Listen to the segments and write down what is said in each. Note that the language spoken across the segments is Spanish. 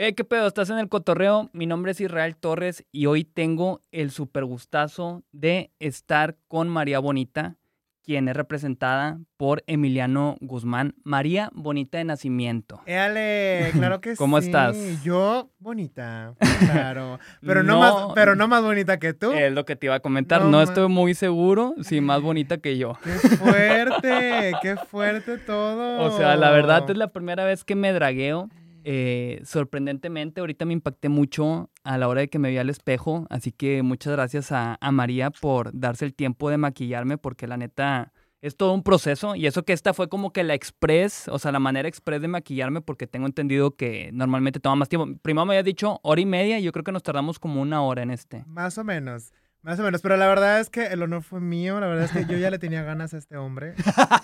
Eh, ¿qué pedo? ¿Estás en el cotorreo? Mi nombre es Israel Torres y hoy tengo el super gustazo de estar con María Bonita, quien es representada por Emiliano Guzmán. María Bonita de nacimiento. Éale, claro que sí. ¿Cómo estás? Yo, bonita, claro. Pero no, más, pero no más bonita que tú. Es lo que te iba a comentar. No estoy muy seguro si más bonita que yo. Qué fuerte, qué fuerte todo. O sea, la verdad es la primera vez que me dragueo. Eh, sorprendentemente, ahorita me impacté mucho a la hora de que me vi al espejo, así que muchas gracias a, a María por darse el tiempo de maquillarme, porque la neta es todo un proceso y eso que esta fue como que la express, o sea, la manera express de maquillarme, porque tengo entendido que normalmente toma más tiempo. Primero me había dicho hora y media y yo creo que nos tardamos como una hora en este. Más o menos. Más o menos, pero la verdad es que el honor fue mío, la verdad es que yo ya le tenía ganas a este hombre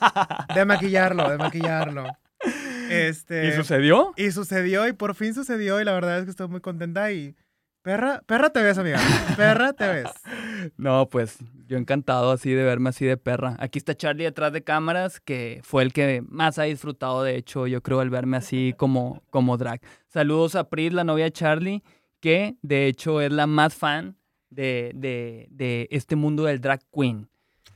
de maquillarlo, de maquillarlo. Este, ¿Y sucedió? Y sucedió y por fin sucedió y la verdad es que estoy muy contenta y perra, perra te ves, amiga. Perra te ves. No, pues yo encantado así de verme así de perra. Aquí está Charlie detrás de cámaras, que fue el que más ha disfrutado, de hecho, yo creo, el verme así como, como drag. Saludos a Pris, la novia de Charlie, que de hecho es la más fan de, de, de este mundo del drag queen.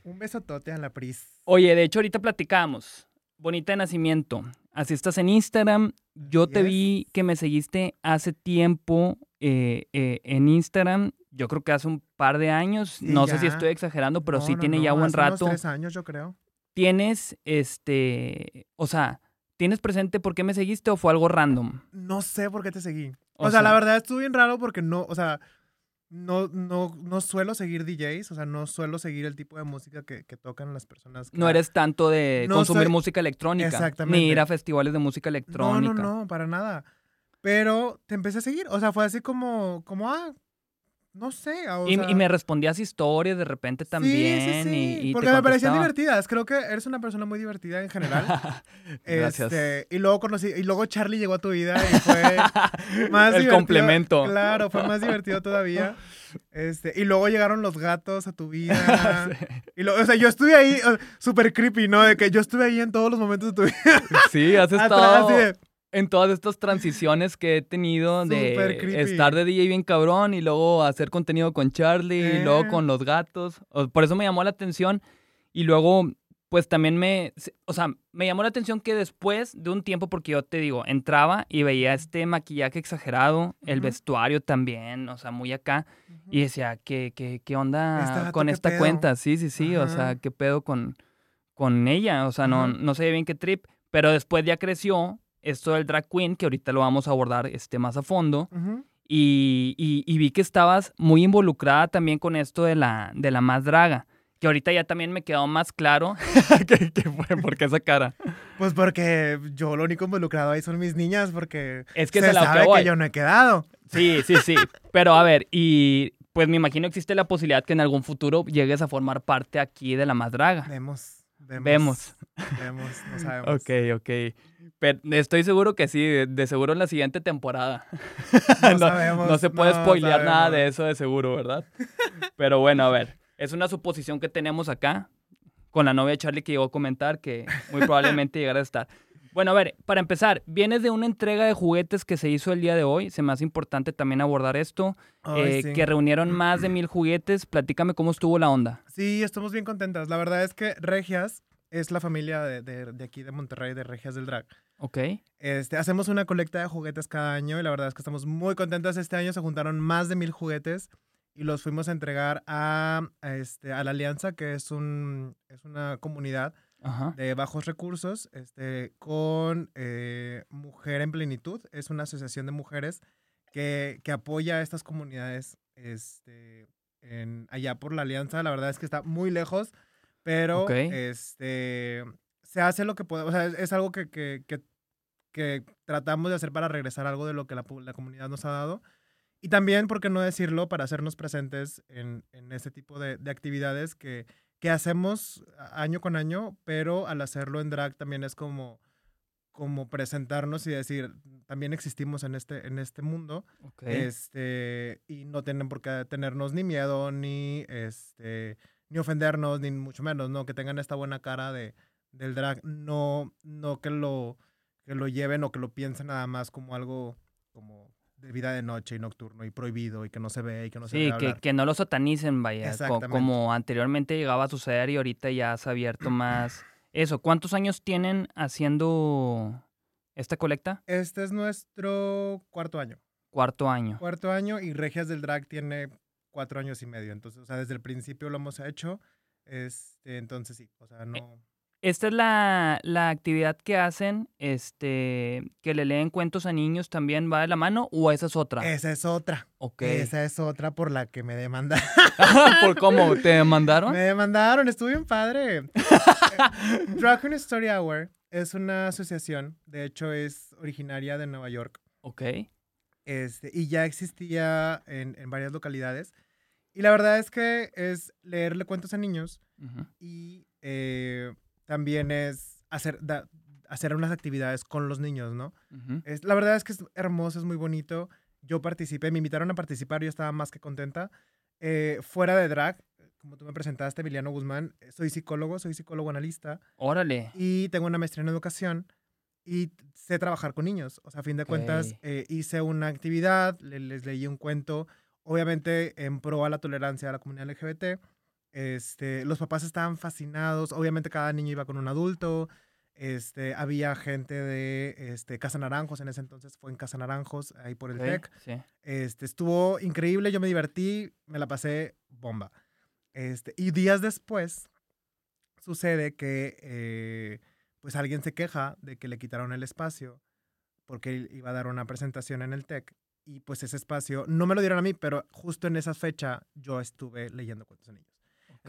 Un besotote a la Pris. Oye, de hecho, ahorita platicamos. Bonita de nacimiento. Así estás en Instagram. Yo te vi que me seguiste hace tiempo eh, eh, en Instagram. Yo creo que hace un par de años. Sí, no sé si estoy exagerando, pero No, sí no, tiene no, ya buen hace unos rato. tres años, yo creo. Tienes, este, o sea, ¿tienes presente por qué me seguiste o fue algo random? No sé por qué te seguí. O O, sea, la sea- verdad estuvo bien raro porque no, o sea, no, no, no suelo seguir DJs, o sea, no suelo seguir el tipo de música que, que tocan las personas. que- No eres tanto de No consumir soy- música electrónica. Exactamente. Ni ir a festivales de música No, electrónica. no, no, para nada. Pero te empecé a seguir, o sea, fue así como, como, ah, no sé. o Y, sea, y me respondías historias de repente Sí, también. sí, sí, Y, porque me parecían divertidas. Creo que eres una persona muy divertida en general. Gracias. Este, y luego conocí, y luego Charlie llegó a tu vida y fue más El divertido. complemento. Claro, fue más divertido todavía. Este, y luego llegaron los gatos a tu vida. Y lo- o sea, yo estuve ahí, o- súper creepy, ¿no? De que yo estuve ahí en todos los momentos de tu vida. Sí, has estado en todas estas transiciones que he tenido de estar de DJ bien cabrón y luego hacer contenido con Charlie y luego Eh. con los gatos. O- Por eso me llamó la atención y luego pues también me, o sea, me llamó la atención que después de un tiempo, porque yo te digo, entraba y veía este maquillaje exagerado, el vestuario también, o sea, muy acá, y decía, ¿qué, qué, qué onda Este con ¿qué esta cuenta? Sí, sí, sí, o Ajá. sea, ¿qué pedo con, con ella? O sea, no, no sé bien qué trip, pero después ya creció esto del drag queen, que ahorita lo vamos a abordar este, más a fondo, y, y- y vi que estabas muy involucrada también con esto de la, de la más draga, que ahorita ya también me quedó más claro que, que fue, ¿por qué esa cara? Pues porque yo lo único involucrado ahí son mis niñas, porque Es que se es a lo sabe que yo no he quedado. Sí, sí, sí, pero a ver, y pues me imagino existe la posibilidad que en algún futuro llegues a formar parte aquí de la más draga. Vemos. Vemos. Vemos. Vemos, no sabemos. Ok, ok. Pero estoy seguro que sí, de, seguro en la siguiente temporada. No, no, sabemos. no se puede no spoilear nada de eso de seguro, ¿verdad? Pero bueno, a ver, es una suposición que tenemos acá con la novia de Charlie que llegó a comentar que muy probablemente llegará a estar. Bueno, a ver, para empezar, vienes de una entrega de juguetes que se hizo el día de hoy. Se me hace importante también abordar esto. Ay, eh, sí. Que reunieron más de mil juguetes. Platícame cómo estuvo la onda. Sí, estamos bien contentas. La verdad es que Regias es la familia de, de- de aquí de Monterrey, de Regias del Drag. ¿Ok? Este, hacemos una colecta de juguetes cada año y la verdad es que estamos muy contentas. Este año se juntaron más de mil juguetes y los fuimos a entregar a, a este, a la Alianza, que es, un, es una comunidad Ajá. de bajos recursos, este, con eh, Mujer en Plenitud. Es una asociación de mujeres que, que apoya a estas comunidades este, en, allá por la Alianza. La verdad es que está muy lejos, pero este, se hace lo que puede. O sea, es, es algo que, que, que- que tratamos de hacer para regresar algo de lo que la, comunidad nos ha dado. Y también, ¿por qué no decirlo? Para hacernos presentes en, en ese tipo de, de actividades que, que hacemos año con año, pero al hacerlo en drag también es como, como presentarnos y decir, también existimos en este, en este mundo. Este, y no tienen por qué tenernos ni miedo, ni este, ni ofendernos, ni mucho menos, ¿no? Que tengan esta buena cara de, del drag, no, no que lo, que lo lleven o que lo piensen nada más como algo, como de vida de noche y nocturno y prohibido y que no se ve y que no se Sí, ve que, que no lo satanicen, vaya. co- como anteriormente llegaba a suceder y ahorita ya se ha abierto más. Eso, ¿cuántos años tienen haciendo esta colecta? Este es nuestro cuarto año. Cuarto año. Cuarto año y Regias del Drag tiene cuatro años y medio. Entonces, o sea, desde el principio lo hemos hecho. Este, entonces sí, o sea, no. Esta es la, la actividad que hacen, este, que le leen cuentos a niños también va de la mano o esa es otra. Esa es otra. ok. Esa es otra por la que me demandaron. ¿Por cómo? ¿Te mandaron? me demandaron, estuvo bien padre. Drag Queen Story Hour es una asociación, de hecho es originaria de Nueva York. Ok. Este, y ya existía en, en varias localidades. Y la verdad es que es leerle cuentos a niños y eh, también es hacer, da- hacer unas actividades con los niños, ¿no? Es, la verdad es que es hermoso, es muy bonito. Yo participé, me invitaron a participar, yo estaba más que contenta. Eh, fuera de drag, como tú me presentaste, Emiliano Guzmán, eh, soy psicólogo, soy psicólogo analista Órale. y tengo una maestría en educación y sé trabajar con niños. O sea, a fin de cuentas, eh, hice una actividad, le- les leí un cuento, obviamente en pro a la tolerancia a la comunidad LGBT. Este, los papás estaban fascinados, obviamente cada niño iba con un adulto. Este, había gente de este, Casa Naranjos, en ese entonces fue en Casa Naranjos, ahí por el ok, TEC. Sí. Este, estuvo increíble, yo me divertí, me la pasé bomba. Este, y días después sucede que eh, pues alguien se queja de que le quitaron el espacio porque él iba a dar una presentación en el TEC y pues ese espacio no me lo dieron a mí, pero justo en esa fecha yo estuve leyendo cuentos de niños.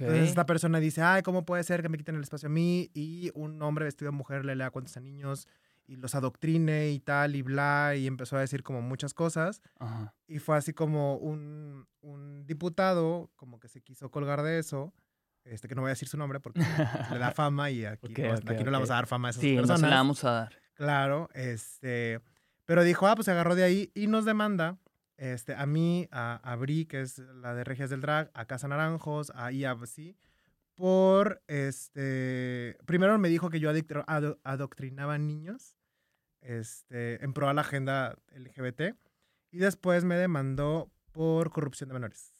Ok. Entonces esta persona dice, ay, ¿cómo puede ser que me quiten el espacio a mí? Y un hombre vestido de mujer le lea cuentos a niños y los adoctrine y tal y bla, y empezó a decir como muchas cosas. Ajá. Y fue así como un, un diputado como que se quiso colgar de eso. Este, que no voy a decir su nombre porque le da fama y aquí, Ok, no, ok, aquí no le vamos a dar fama a esas Sí, no personas. se la vamos a dar. Claro, este, pero dijo, ah, pues se agarró de ahí y nos demanda este, a mí, a, a Bri, que es la de Regias del Drag, a Casa Naranjos, a IABC, por, este, primero me dijo que yo ado- adoctrinaba niños, este, en pro a la agenda LGBT, y después me demandó por corrupción de menores.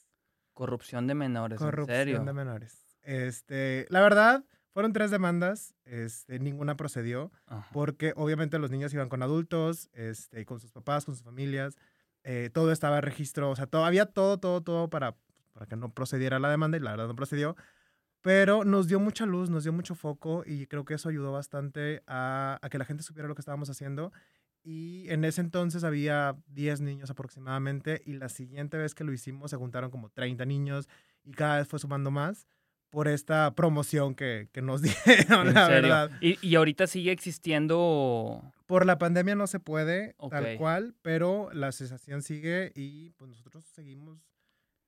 Corrupción de menores, en Corrupción serio. de menores. Este, la verdad, fueron tres demandas, este, ninguna procedió Ajá. porque obviamente los niños iban con adultos, este, con sus papás, con sus familias, eh, todo estaba en registro, o sea, todo, había todo, todo, todo para, para que no procediera la demanda y la verdad no procedió, pero nos dio mucha luz, nos dio mucho foco y creo que eso ayudó bastante a, a que la gente supiera lo que estábamos haciendo. Y en ese entonces había 10 niños aproximadamente y la siguiente vez que lo hicimos se juntaron como 30 niños y cada vez fue sumando más por esta promoción que, que nos dieron, la serio. verdad. Y, y ahorita sigue existiendo. Por la pandemia no se puede tal cual, pero la asociación sigue y pues nosotros seguimos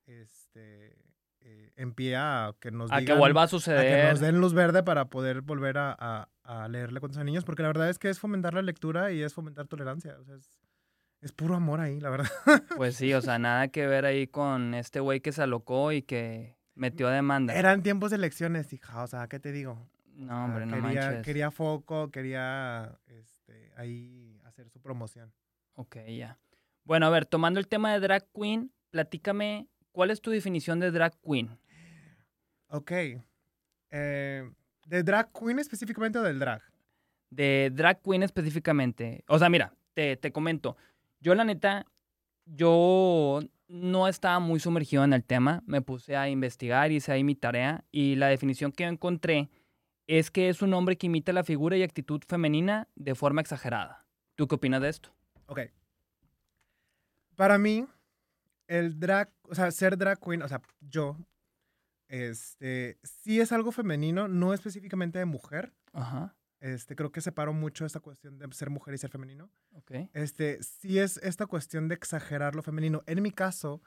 este, eh, en pie a que nos A que vuelva a a que suceder. nos den luz verde para poder volver a, a- a leerle cuentos a niños, porque la verdad es que es fomentar la lectura y es fomentar tolerancia. O sea, es, es puro amor ahí, la verdad. Pues sí, o sea, nada que ver ahí con este güey que se alocó y que metió demanda. Eran tiempos de elecciones, hija, o sea, ¿qué te digo? No, Ah, hombre, no quería, manches. quería foco, quería este, ahí hacer su promoción. Ok, ya. Bueno, a ver, tomando el tema de drag queen, platícame, ¿cuál es tu definición de drag queen? Ok. Eh, ¿De drag queen específicamente o del drag? De drag queen específicamente. O sea, mira, te, te comento. Yo, la neta, yo no estaba muy sumergido en el tema. Me puse a investigar, hice ahí mi tarea. Y la definición que encontré es que es un hombre que imita la figura y actitud femenina de forma exagerada. ¿Tú qué opinas de esto? Ok. Para mí, el drag, o sea, ser drag queen, o sea, yo, este, sí es algo femenino, no específicamente de mujer. Ajá, Este, creo que separo mucho esta cuestión de ser mujer y ser femenino. ok. Este, sí es esta cuestión de exagerar lo femenino. En mi caso,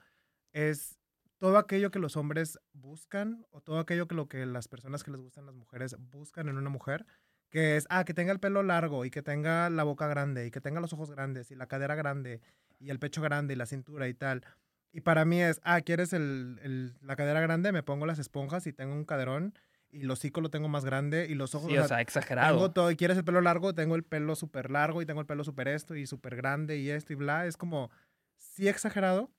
es todo aquello que los hombres buscan o todo aquello que lo que las personas que les gustan las mujeres buscan en una mujer, que es, ah, que tenga el pelo largo y que tenga la boca grande y que tenga los ojos grandes y la cadera grande y el pecho grande y la cintura y tal. Y para mí es, ah, ¿quieres el, el- la cadera grande? Me pongo las esponjas y tengo un caderón y los hocico lo tengo más grande y los ojos. Sí, o sea, exagerado. Tengo todo, y quieres el pelo largo, tengo el pelo súper largo y tengo el pelo súper esto y súper grande y esto y bla. Es como, sí exagerado.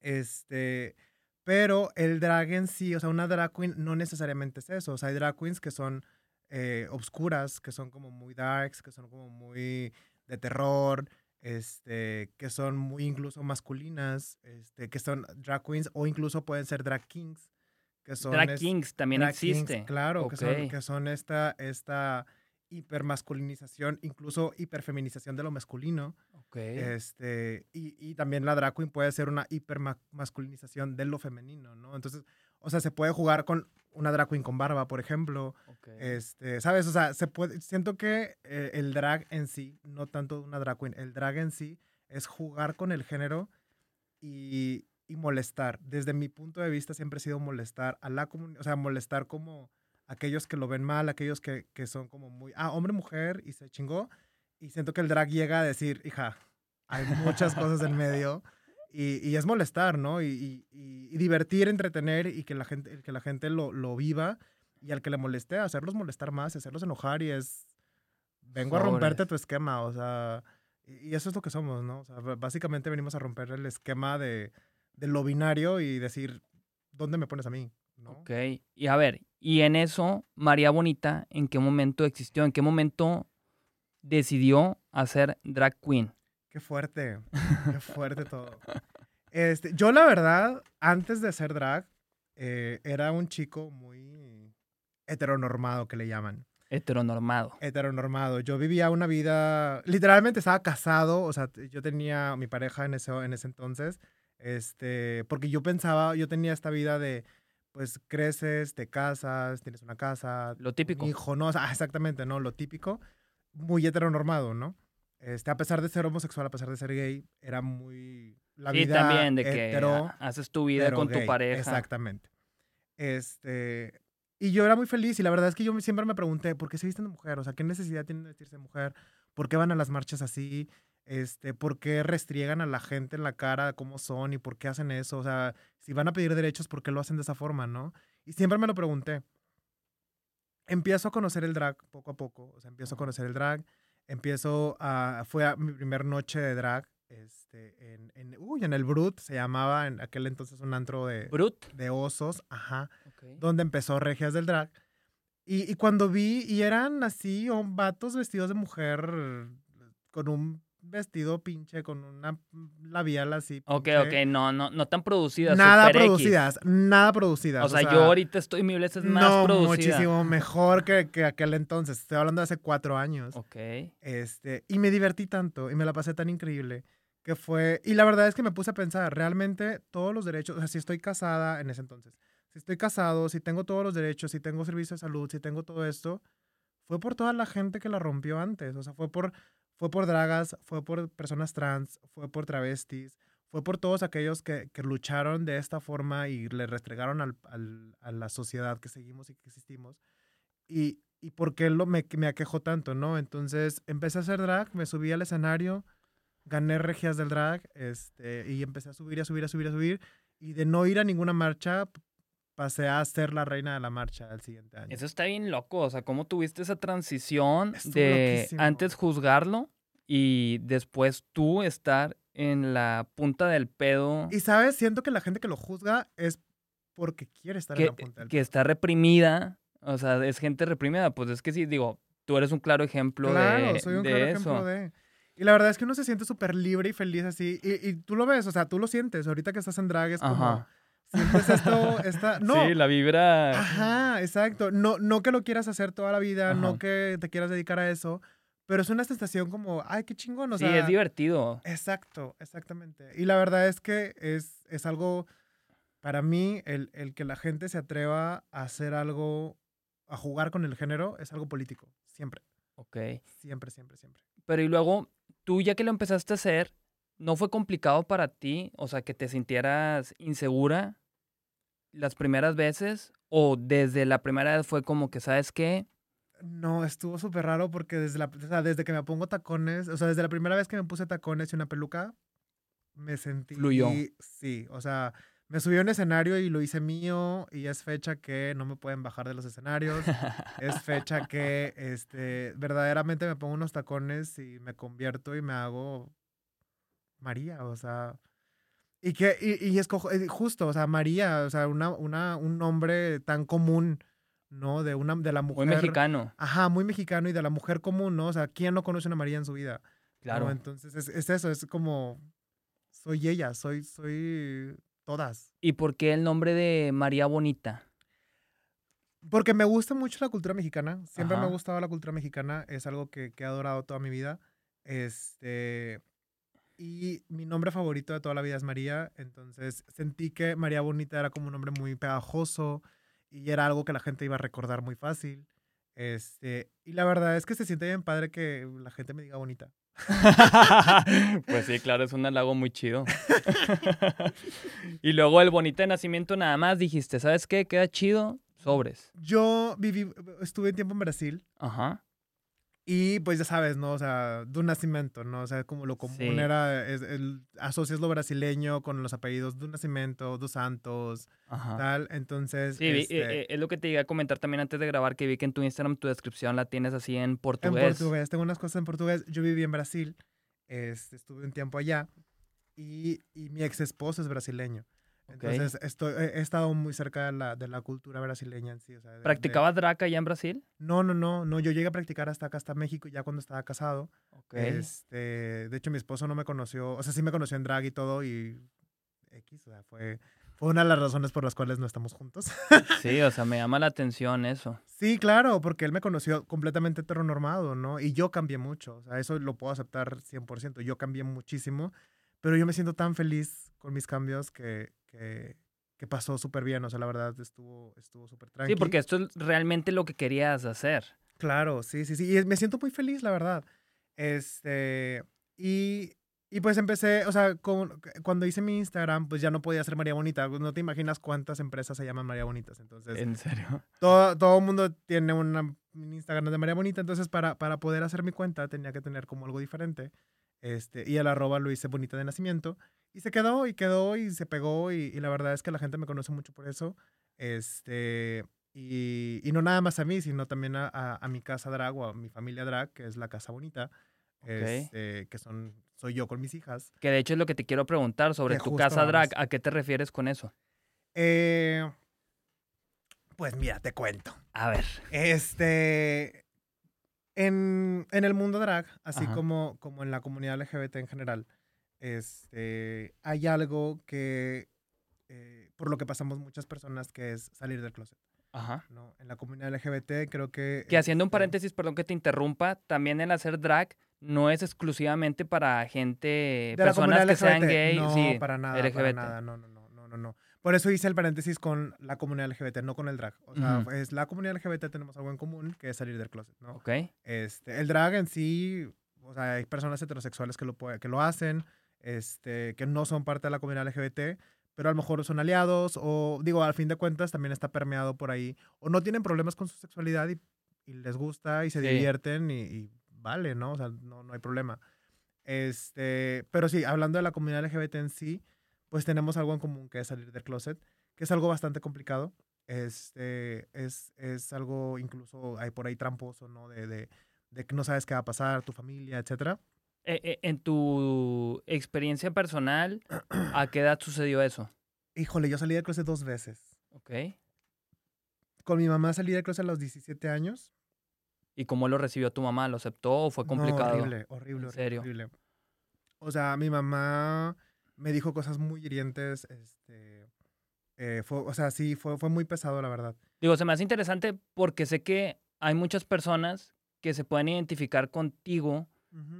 Este, pero el drag en sí, o sea, una drag queen no necesariamente es eso. O sea, hay drag queens que son eh, obscuras, que son como muy darks, que son como muy de terror, este, que son muy incluso masculinas, este, que son drag queens o incluso pueden ser drag kings. Que son drag kings también existe. claro, que, son, que son esta, esta hipermasculinización, incluso hiperfeminización de lo masculino. Este, y, y, también la drag queen puede ser una hipermasculinización de lo femenino, ¿no? Entonces, o sea, se puede jugar con una drag queen con barba, por ejemplo. Este, ¿sabes? O sea, se puede, siento que eh, el drag en sí, no tanto una drag queen, el drag en sí es jugar con el género y, y molestar. Desde mi punto de vista siempre ha sido molestar a la comunidad, o sea, molestar como aquellos que lo ven mal, aquellos que, que son como muy, ah, hombre, mujer, y se chingó. Y siento que el drag llega a decir, hija, hay muchas cosas en medio. Y, y es molestar, ¿no? Y, y, divertir, entretener y que la gente, que la gente lo, lo, viva. Y al que le moleste, hacerlos molestar más, hacerlos enojar. Y es, vengo a romperte tu esquema, o sea, y eso es lo que somos, ¿no? O sea, básicamente venimos a romper el esquema de, de lo binario y decir, ¿dónde me pones a mí? ¿no? Ok, y a ver, y en eso, María Bonita, ¿en qué momento existió? ¿En qué momento decidió hacer drag queen? Qué fuerte, qué fuerte todo. Este, yo la verdad, antes de ser drag, eh, era un chico muy heteronormado, que le llaman. Heteronormado. Heteronormado. Yo vivía una vida, literalmente estaba casado, o sea, yo tenía mi pareja en ese, en ese entonces, este, porque yo pensaba, yo tenía esta vida de, pues creces, te casas, tienes una casa. Lo típico. hijo, no, exactamente, ¿no? Lo típico, muy heteronormado, ¿no? Este, a pesar de ser homosexual, a pesar de ser gay, era muy... La sí, vida también, de que haces tu vida con tu pareja. Exactamente. Este, y yo era muy feliz y la verdad es que yo siempre me pregunté, ¿por qué se visten de mujer? O sea, ¿qué necesidad tienen de vestirse de mujer? ¿Por qué van a las marchas así? Este, ¿Por qué restriegan a la gente en la cara cómo son y por qué hacen eso? O sea, si van a pedir derechos, ¿por qué lo hacen de esa forma, no? Y siempre me lo pregunté. Empiezo a conocer el drag poco a poco, o sea, empiezo a conocer el drag empiezo a, fue a mi primer noche de drag, este, en, en, uy, en el Brut, se llamaba en aquel entonces un antro de, ¿Brut? de osos, ajá, donde empezó Regias del Drag. Y, y, cuando vi, y eran así, vatos vestidos de mujer con un vestido pinche con una labial así. Ok, ok, no, no, no tan producidas. Nada producidas, nada producidas. O, sea, yo ahorita estoy mil veces más no, producida. muchísimo mejor que, que, aquel entonces. Estoy hablando de hace cuatro años. Ok. Este, y me divertí tanto y me la pasé tan increíble que fue... Y la verdad es que me puse a pensar, realmente todos los derechos, o sea, si estoy casada en ese entonces, si estoy casado, si tengo todos los derechos, si tengo servicio de salud, si tengo todo esto, fue por toda la gente que la rompió antes. O sea, fue por fue por dragas, fue por personas trans, fue por travestis, fue por todos aquellos que, que lucharon de esta forma y le restregaron al, al, a la sociedad que seguimos y que existimos. Y, y por qué me, me aquejó tanto, ¿no? Entonces empecé a hacer drag, me subí al escenario, gané regias del drag este, y empecé a subir, a subir, a subir, a subir. Y de no ir a ninguna marcha, pasé a ser la reina de la marcha el siguiente año. Eso está bien loco, o sea, ¿cómo tuviste esa transición de antes juzgarlo y después tú estar en la punta del pedo? Y sabes, siento que la gente que lo juzga es porque quiere estar en la punta del pedo. Que está reprimida, o sea, es gente reprimida, pues es que sí, digo, tú eres un claro ejemplo claro, de, soy un claro ejemplo de... Y la verdad es que uno se siente súper libre y feliz así. Y, y, tú lo ves, o sea, tú lo sientes. Ahorita que estás en drag es como Sientes esto, esta, no. Sí, la vibra. Ajá, exacto. No, no que lo quieras hacer toda la vida, no que te quieras dedicar a eso, pero es una sensación como, ay, qué chingón. O sí, es divertido. Exacto, exactamente. Y la verdad es que es, es algo, para mí, el, el que la gente se atreva a hacer algo, a jugar con el género, es algo político, siempre. Ok. Siempre, siempre, siempre. Pero y luego, tú ya que lo empezaste a hacer, ¿no fue complicado para ti? O sea, que te sintieras insegura las primeras veces o desde la primera vez fue como que, ¿sabes qué? No, estuvo súper raro porque desde, la, o sea, desde que me pongo tacones, o sea, desde la primera vez que me puse tacones y una peluca, me sentí... Fluyó. Sí, o sea, me subí a un escenario y lo hice mío y es fecha que no me pueden bajar de los escenarios. es fecha que este, verdaderamente me pongo unos tacones y me convierto y me hago María, o sea... Y que y, y escojo, eh, justo, o sea, María, o sea, una, una, un nombre tan común, ¿no? De, una, de la mujer. Muy mexicano. Ajá, muy mexicano y de la mujer común, ¿no? O sea, ¿quién no conoce una María en su vida? Claro. ¿no? Entonces, es, es eso, es como, soy ella, soy, soy todas. ¿Y por qué el nombre de María Bonita? Porque me gusta mucho la cultura mexicana. Siempre me Ajá. ha gustado la cultura mexicana. Es algo que, que he adorado toda mi vida. Este. Y mi nombre favorito de toda la vida es María. Entonces sentí que María Bonita era como un nombre muy pegajoso y era algo que la gente iba a recordar muy fácil. Este, y la verdad es que se siente bien padre que la gente me diga bonita. pues sí, claro, es un halago muy chido. y luego el bonita de nacimiento nada más dijiste, ¿sabes qué? Queda chido, sobres. Yo viví, estuve un tiempo en Brasil Ajá. Y pues ya sabes, ¿no? O sea, de un nacimiento, ¿no? O sea, como lo común Sí. era, es, el, asocias lo brasileño con los apellidos de un nacimiento, dos santos, Ajá. tal. Entonces, Sí, este, eh, eh, es lo que te iba a comentar también antes de grabar, que vi que en tu Instagram tu descripción la tienes así en en portugués. portugués, tengo unas cosas en portugués. Yo viví en Brasil, este, estuve un tiempo allá y, y mi ex esposo es brasileño. Entonces, estoy, he estado muy cerca de la, de la cultura brasileña en sí. O sea, de- de- ¿Practicabas drag allá en Brasil? No, no, no, no. Yo llegué a practicar hasta acá, hasta México, ya cuando estaba casado. Ok. Este, de hecho, mi esposo no me conoció, o sea, sí me conoció en drag y todo, y X, o sea, fue, fue una de las razones por las cuales no estamos juntos. Sí, o sea, me llama la atención eso. sí, claro, porque él me conoció completamente heteronormado, ¿no? Y yo cambié mucho, o sea, eso lo puedo aceptar 100%, yo cambié muchísimo, pero yo me siento tan feliz con mis cambios que, que, que pasó súper bien, o sea, la verdad estuvo estuvo súper tranquilo. Sí, porque esto es realmente lo que querías hacer. Claro, sí, sí, sí. Y me siento muy feliz, la verdad. Este, y, y pues empecé, o sea, con- cuando hice mi Instagram, pues ya no podía ser María Bonita. No te imaginas cuántas empresas se llaman María Bonitas. Entonces, En serio. todo, todo el mundo tiene una, un Instagram de María Bonita. Entonces, para, para poder hacer mi cuenta, tenía que tener como algo diferente. Este, y el arroba lo hice bonita de nacimiento. Y se quedó, y quedó, y se pegó. Y, y la verdad es que la gente me conoce mucho por eso. Este, y, y no nada más a mí, sino también a, a- a mi casa drag o a mi familia drag, que es la Casa Bonita. Este, que son, soy yo con mis hijas. Que de hecho es lo que te quiero preguntar sobre Que tu casa drag. ¿A qué te refieres con eso? Eh, pues mira, te cuento. A ver. Este. En, en el mundo drag, así Ajá. como, como en la comunidad LGBT en general, este, hay algo que. eh, por lo que pasamos muchas personas, que es salir del closet. Ajá. ¿no? En la comunidad LGBT creo que... Que haciendo un este, paréntesis, perdón que te interrumpa, también el hacer drag no es exclusivamente para gente, de personas que sean gay. No, sí, para nada, para LGBT. nada, no, no, no, no, no, no. Por eso hice el paréntesis con la comunidad LGBT, no con el drag. O sea, es la comunidad LGBT tenemos algo en común, que es salir del closet, ¿no? Ok. Este, el drag en sí, o sea, hay personas heterosexuales que lo, que lo hacen, este, que no son parte de la comunidad LGBT, pero a lo mejor son aliados, o digo, al fin de cuentas también está permeado por ahí, o no tienen problemas con su sexualidad y, y les gusta y se Sí. divierten y, y vale, ¿no? O sea, no, no hay problema. Este, pero sí, hablando de la comunidad LGBT en sí, pues tenemos algo en común que es salir del closet, que es algo bastante complicado. Este, es, es algo incluso hay por ahí tramposo, ¿no? De, de, de que no sabes qué va a pasar, tu familia, etcétera. Eh, eh, en tu experiencia personal, ¿a qué edad sucedió eso? Híjole, yo salí del closet dos veces. Ok. Con mi mamá salí del closet a los 17 años. ¿Y cómo lo recibió tu mamá? ¿Lo aceptó o fue No, complicado? horrible, horrible, ¿En serio? horrible. O sea, mi mamá me dijo cosas muy hirientes. Este, eh, fue, o sea, sí, fue, fue muy pesado, la verdad. Digo, se me hace interesante porque sé que hay muchas personas que se pueden identificar contigo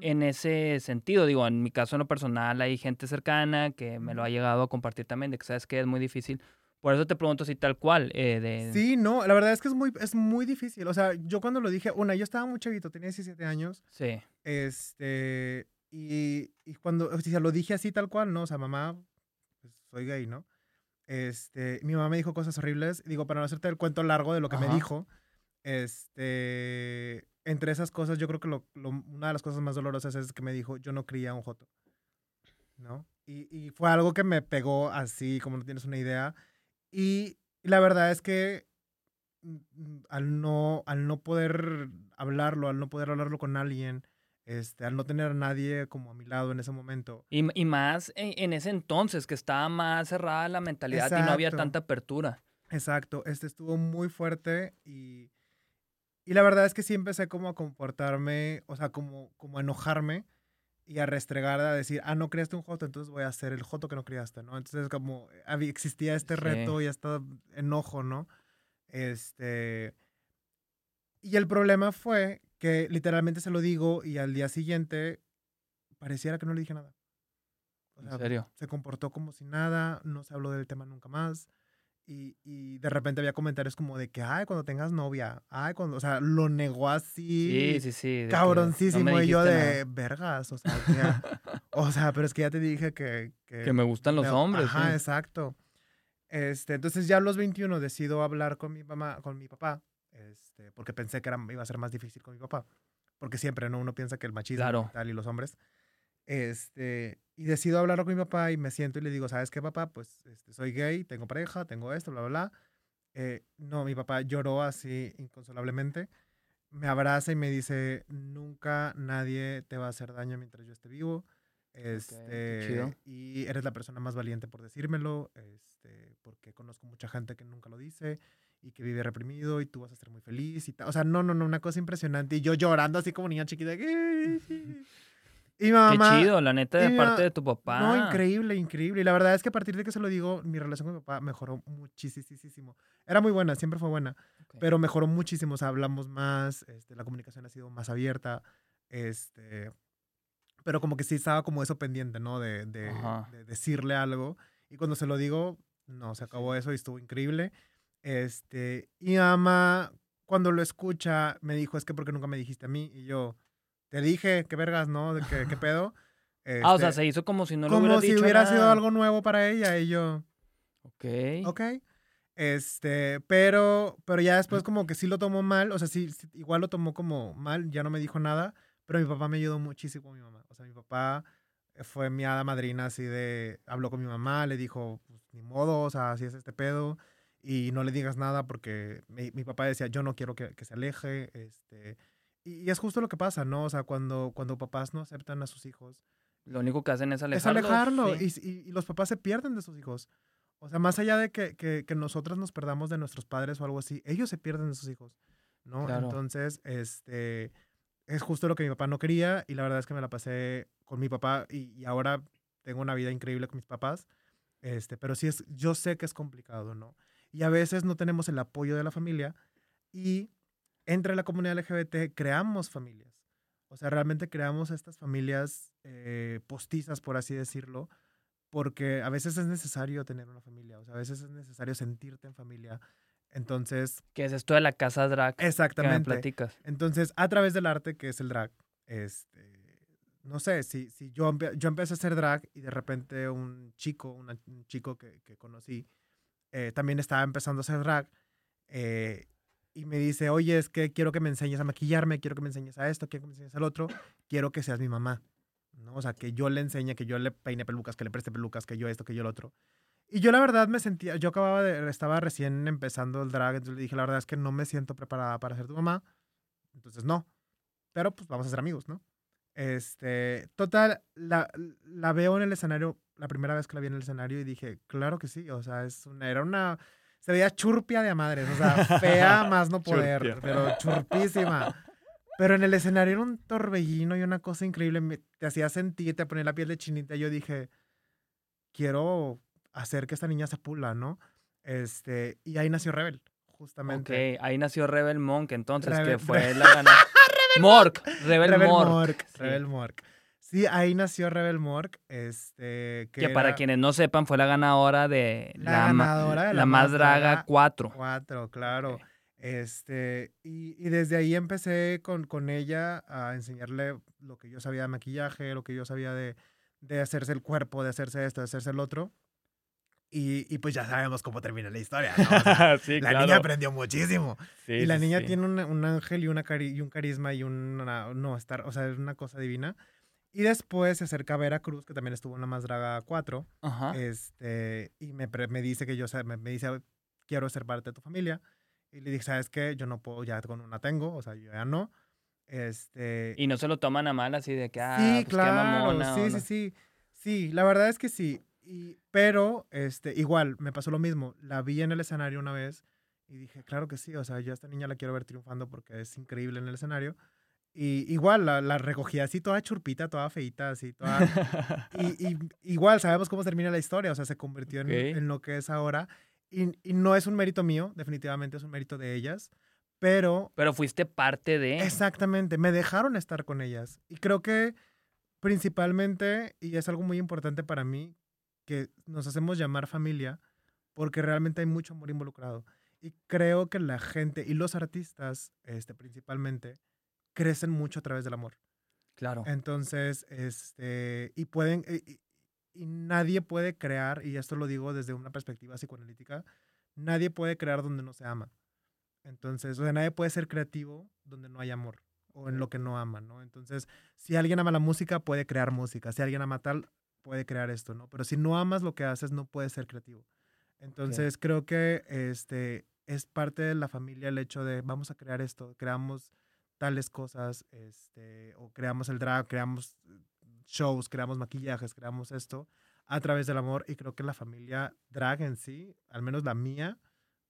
en ese sentido. Digo, en mi caso, en lo personal, hay gente cercana que me lo ha llegado a compartir también, de que sabes que es muy difícil. Por eso te pregunto si tal cual. eh, de... Sí, no, la verdad es que es muy, es muy difícil. O sea, yo cuando lo dije, una, yo estaba muy chavito, tenía 17 años. Sí. Este, y, y cuando, o sea, lo dije así tal cual, ¿no? O sea, mamá, pues soy gay, ¿no? Este, mi mamá me dijo cosas horribles. Digo, para no hacerte el cuento largo de lo que me Ajá. dijo, este, entre esas cosas, yo creo que lo, lo- una de las cosas más dolorosas es que me dijo, yo no cría un joto. ¿no? Y, y fue algo que me pegó así, como no tienes una idea. Y la verdad es que mm, mm, al no, al no poder hablarlo, al no poder hablarlo con alguien, este, al no tener a nadie como a mi lado en ese momento. Y, y más en, en ese entonces, que estaba más cerrada la mentalidad y no había tanta apertura. Exacto, este estuvo muy fuerte y, y la verdad es que sí empecé como a comportarme, o sea, como, como a enojarme y a restregar, a decir, ah, no criaste un joto, entonces voy a hacer el joto que no criaste, ¿no? Entonces como había- existía este Sí. reto y este enojo, ¿no? Este... Y el problema fue que literalmente se lo digo y al día siguiente pareciera que no le dije nada. O En sea, serio. se comportó como si nada, no se habló del tema nunca más. Y, y de repente había comentarios como de que, ay, cuando tengas novia, ay, cuando, o sea, lo negó así, Sí, sí, sí. de que cabroncísimo. no y yo de vergas, o sea, que ya- o sea, pero es que ya te dije que... nada. Que me gustan los me- hombres. Ajá, sí. exacto. Este, entonces ya a los 21 decido hablar con mi mamá, con mi papá, este, porque pensé que era, iba a ser más difícil con mi papá, porque siempre, ¿no? Uno piensa que el machismo Claro. y tal y los hombres. Este, y decido hablarlo con mi papá y me siento y le digo, ¿sabes qué, papá? Pues este, soy gay, tengo pareja, tengo esto, bla, bla, bla. Eh, no, mi papá lloró así inconsolablemente. Me abraza y me dice, nunca nadie te va a hacer daño mientras yo esté vivo. Este, chido. y eres la persona más valiente por decírmelo, este, porque conozco mucha gente que nunca lo dice y que vive reprimido y tú vas a ser muy feliz y tal. O sea, no, no, no, una cosa impresionante. Y yo llorando así como niña chiquita. Y mi Qué mamá... chido, la neta, de parte de tu papá. No, increíble, increíble. Y la verdad es que a partir de que se lo digo, mi relación con mi papá mejoró muchísimo. Era muy buena, siempre fue buena, Ok. pero mejoró muchísimo. O sea, hablamos más, este, la comunicación ha sido más abierta, este, pero como que sí estaba como eso pendiente, ¿no? De, de, de decirle algo. Y cuando se lo digo, no, se acabó eso y estuvo increíble. Este, y mi mamá, cuando lo escucha, me dijo, es que porque nunca me dijiste a mí. Y yo, te dije, qué vergas, ¿no? ¿De qué, qué pedo? Ah, o sea, Este, se hizo como si no lo como hubiera si dicho hubiera sido algo nuevo para ella y yo, Ok. ok. Este, pero, pero ya después como que sí lo tomó mal, o sea, sí, sí, igual lo tomó como mal, ya no me dijo nada, pero mi papá me ayudó muchísimo, mi mamá. O sea, mi papá fue mi hada madrina así de, habló con mi mamá, le dijo, pues ni modo, o sea, así es este pedo, y no le digas nada porque mi, mi papá decía, yo no quiero que, que se aleje, este, y, y es justo lo que pasa, ¿no? O sea, cuando, cuando papás no aceptan a sus hijos, Lo único que hacen es es alejarlos. alejarlo. sí. Y, y- y los papás se pierden de sus hijos. O sea, más allá de que, que, que nosotros nos perdamos de nuestros padres o algo así, ellos se pierden de sus hijos, ¿no? Claro. Entonces, este, es justo lo que mi papá no quería y la verdad es que me la pasé con mi papá y, y ahora tengo una vida increíble con mis papás, este, pero sí es, yo sé que es complicado, ¿no? Y a veces no tenemos el apoyo de la familia y entre la comunidad LGBT creamos familias. O sea, realmente creamos estas familias eh, postizas, por así decirlo, porque a veces es necesario tener una familia, o sea, a veces es necesario sentirte en familia. Entonces, Que es esto de la casa drag que me exactamente. platicas. Entonces, a través del arte, que es el drag, este, no sé, si, si yo, empe- yo empecé a hacer drag y de repente un chico, una- un chico que, que conocí, eh, también estaba empezando a hacer drag, eh, y me dice, oye, es que quiero que me enseñes a maquillarme, quiero que me enseñes a esto, quiero que me enseñes al otro, quiero que seas mi mamá, ¿no? O sea, que yo le enseñe, que yo le peine pelucas, que le preste pelucas, que yo esto, que yo lo otro. Y yo la verdad me sentía, yo acababa de, estaba recién empezando el drag, entonces le dije, la verdad es que no me siento preparada para ser tu mamá, entonces no. Pero pues vamos a ser amigos, ¿no? Este, total, la, la veo en el escenario, la primera vez que la vi en el escenario y dije, claro que sí, o sea, es una, era una, se veía churpia de a madres, o sea, fea más no poder, Churpia. pero churpísima. Pero en el escenario era un torbellino y una cosa increíble, me- te hacía sentir, te ponía la piel de chinita, y yo dije, quiero hacer que esta niña se pula, ¿no? Este, y ahí nació Rebel, justamente. Ok, ahí nació Rebel Monk, entonces, Rebel- que fue la ganadora. Mork, Rebel, Rebel Mork. Mork. sí. Rebel Mork. Sí, ahí nació Rebel Mork, este, que, Que para era quienes no sepan, fue la ganadora de La ma- ganadora de la la Más draga Draga 4. cuatro, claro. Ok. Este, y, y desde ahí empecé con, con ella a enseñarle lo que yo sabía de maquillaje, lo que yo sabía de, de hacerse el cuerpo, de hacerse esto, de hacerse el otro. Y, y pues ya sabemos cómo termina la historia, ¿no? O sea, sí, la niña aprendió muchísimo. Sí, y la niña sí. tiene un, un ángel y, una cari- y un carisma y una, no, estar, o sea, es una cosa divina. Y después se acerca a Veracruz, que también estuvo en la Más Draga 4. Ajá. Este, y me, me dice que yo, me, me dice, quiero ser parte de tu familia. Y le dije, ¿sabes qué? Yo no puedo, ya con una tengo, o sea, yo ya no. Este, Y no se lo toman a mal así de que, ah, sí, pues qué claro, mamona. sí, o sí, no. sí. Sí, la verdad es que sí. Y, pero, este, igual, me pasó lo mismo. La vi en el escenario una vez y dije, claro que sí, o sea, yo a esta niña la quiero ver triunfando porque es increíble en el escenario. Y igual, la, la recogí así toda churpita, toda feita, así, toda... y, y igual, sabemos cómo termina la historia, o sea, se convirtió en, Ok. en lo que es ahora. Y, y no es un mérito mío, definitivamente es un mérito de ellas, pero Pero fuiste parte de. Exactamente, me dejaron estar con ellas. Y creo que principalmente, y es algo muy importante para mí, que nos hacemos llamar familia, porque realmente hay mucho amor involucrado. Y creo que la gente y los artistas, este, principalmente, crecen mucho a través del amor. Claro. Entonces, este, y pueden, y, y- y nadie puede crear, y esto lo digo desde una perspectiva psicoanalítica, nadie puede crear donde no se ama. Entonces, o sea, nadie puede ser creativo donde no hay amor o en lo que no ama, ¿no? Entonces, si alguien ama la música, puede crear música. Si alguien ama tal, puede crear esto, ¿no? Pero si no amas lo que haces, no puedes ser creativo. Entonces, creo que este es parte de la familia el hecho de vamos a crear esto, creamos tales cosas, este, o creamos el drag, creamos eh, shows, creamos maquillajes, creamos esto a través del amor y creo que la familia drag en sí, al menos la mía,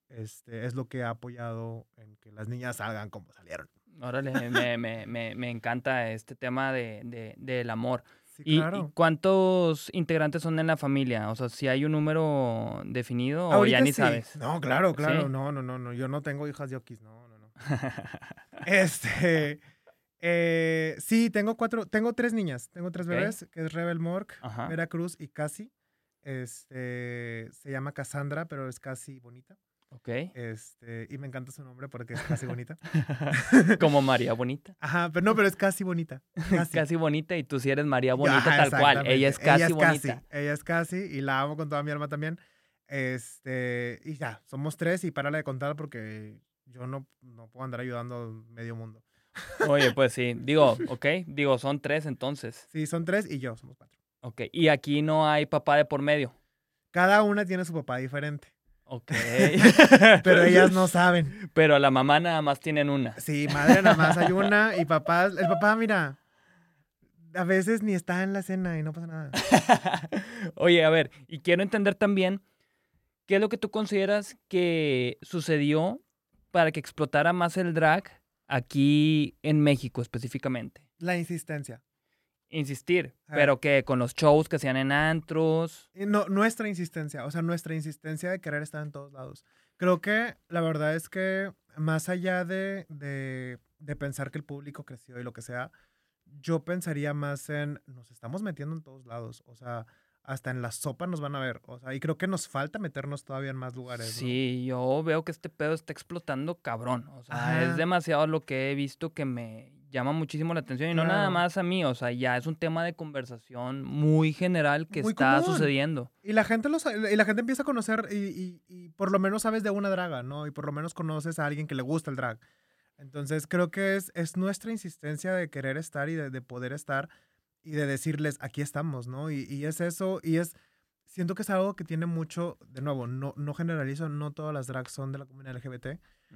este, es lo que ha apoyado en que las niñas salgan como salieron. Órale, me, me, me, me encanta este tema de, de- del amor. Sí, ¿Y, y claro. cuántos integrantes son en la familia? O sea, si hay un número definido o Ahorita ya ni sí. sabes. No, claro, claro. ¿Sí? No, no, no, no. Yo no tengo hijas de Okis, no. Este. eh, sí, tengo cuatro. Tengo tres niñas. Tengo tres bebés, que es Rebel Mork, Ajá. Veracruz y Casi. Este. Se llama Cassandra, pero es casi bonita. Ok. Este. Y me encanta su nombre porque es casi bonita. Como María Bonita. Ajá, pero no, pero es casi bonita. Casi. Casi bonita y tú sí eres María Bonita Ajá, tal cual. Ella es casi bonita. Ella es casi y la amo con toda mi alma también. Este, y ya, somos tres y párale de contar porque yo no, no puedo andar ayudando a medio mundo. Oye, pues sí. Digo, ok. Digo, son tres entonces. Sí, son tres y yo, somos cuatro. Ok. Y aquí no hay papá de por medio. Cada una tiene su papá diferente, Ok. pero ellas no saben. Pero la mamá nada más tienen una. Sí, madre nada más hay una y papá, el papá, mira, a veces ni está en la cena y no pasa nada. Oye, a ver, y quiero entender también qué es lo que tú consideras que sucedió para que explotara más el drag aquí en México específicamente. La insistencia. Insistir, Ah. pero que con los shows que hacían en antros. Y No, nuestra insistencia, o sea, nuestra insistencia de querer estar en todos lados. Creo que la verdad es que más allá de, de, de pensar que el público creció y lo que sea, yo pensaría más en nos estamos metiendo en todos lados, o sea, hasta en la sopa nos van a ver, o sea, y creo que nos falta meternos todavía en más lugares. ¿no? Sí, yo veo que este pedo está explotando cabrón. O sea, Ajá. es demasiado lo que he visto que me llama muchísimo la atención. Y no nada más a mí, o sea, ya es un tema de conversación muy general que Muy está común. sucediendo. Y la gente lo sa- y la gente empieza a conocer y, y- y por lo menos sabes de una draga, ¿no? Y por lo menos conoces a alguien que le gusta el drag. Entonces creo que es, es nuestra insistencia de querer estar y de, de poder estar y de decirles, aquí estamos, ¿no? Y, y es eso, y es, siento que es algo que tiene mucho, de nuevo, no, no generalizo, no todas las drags son de la comunidad LGBT,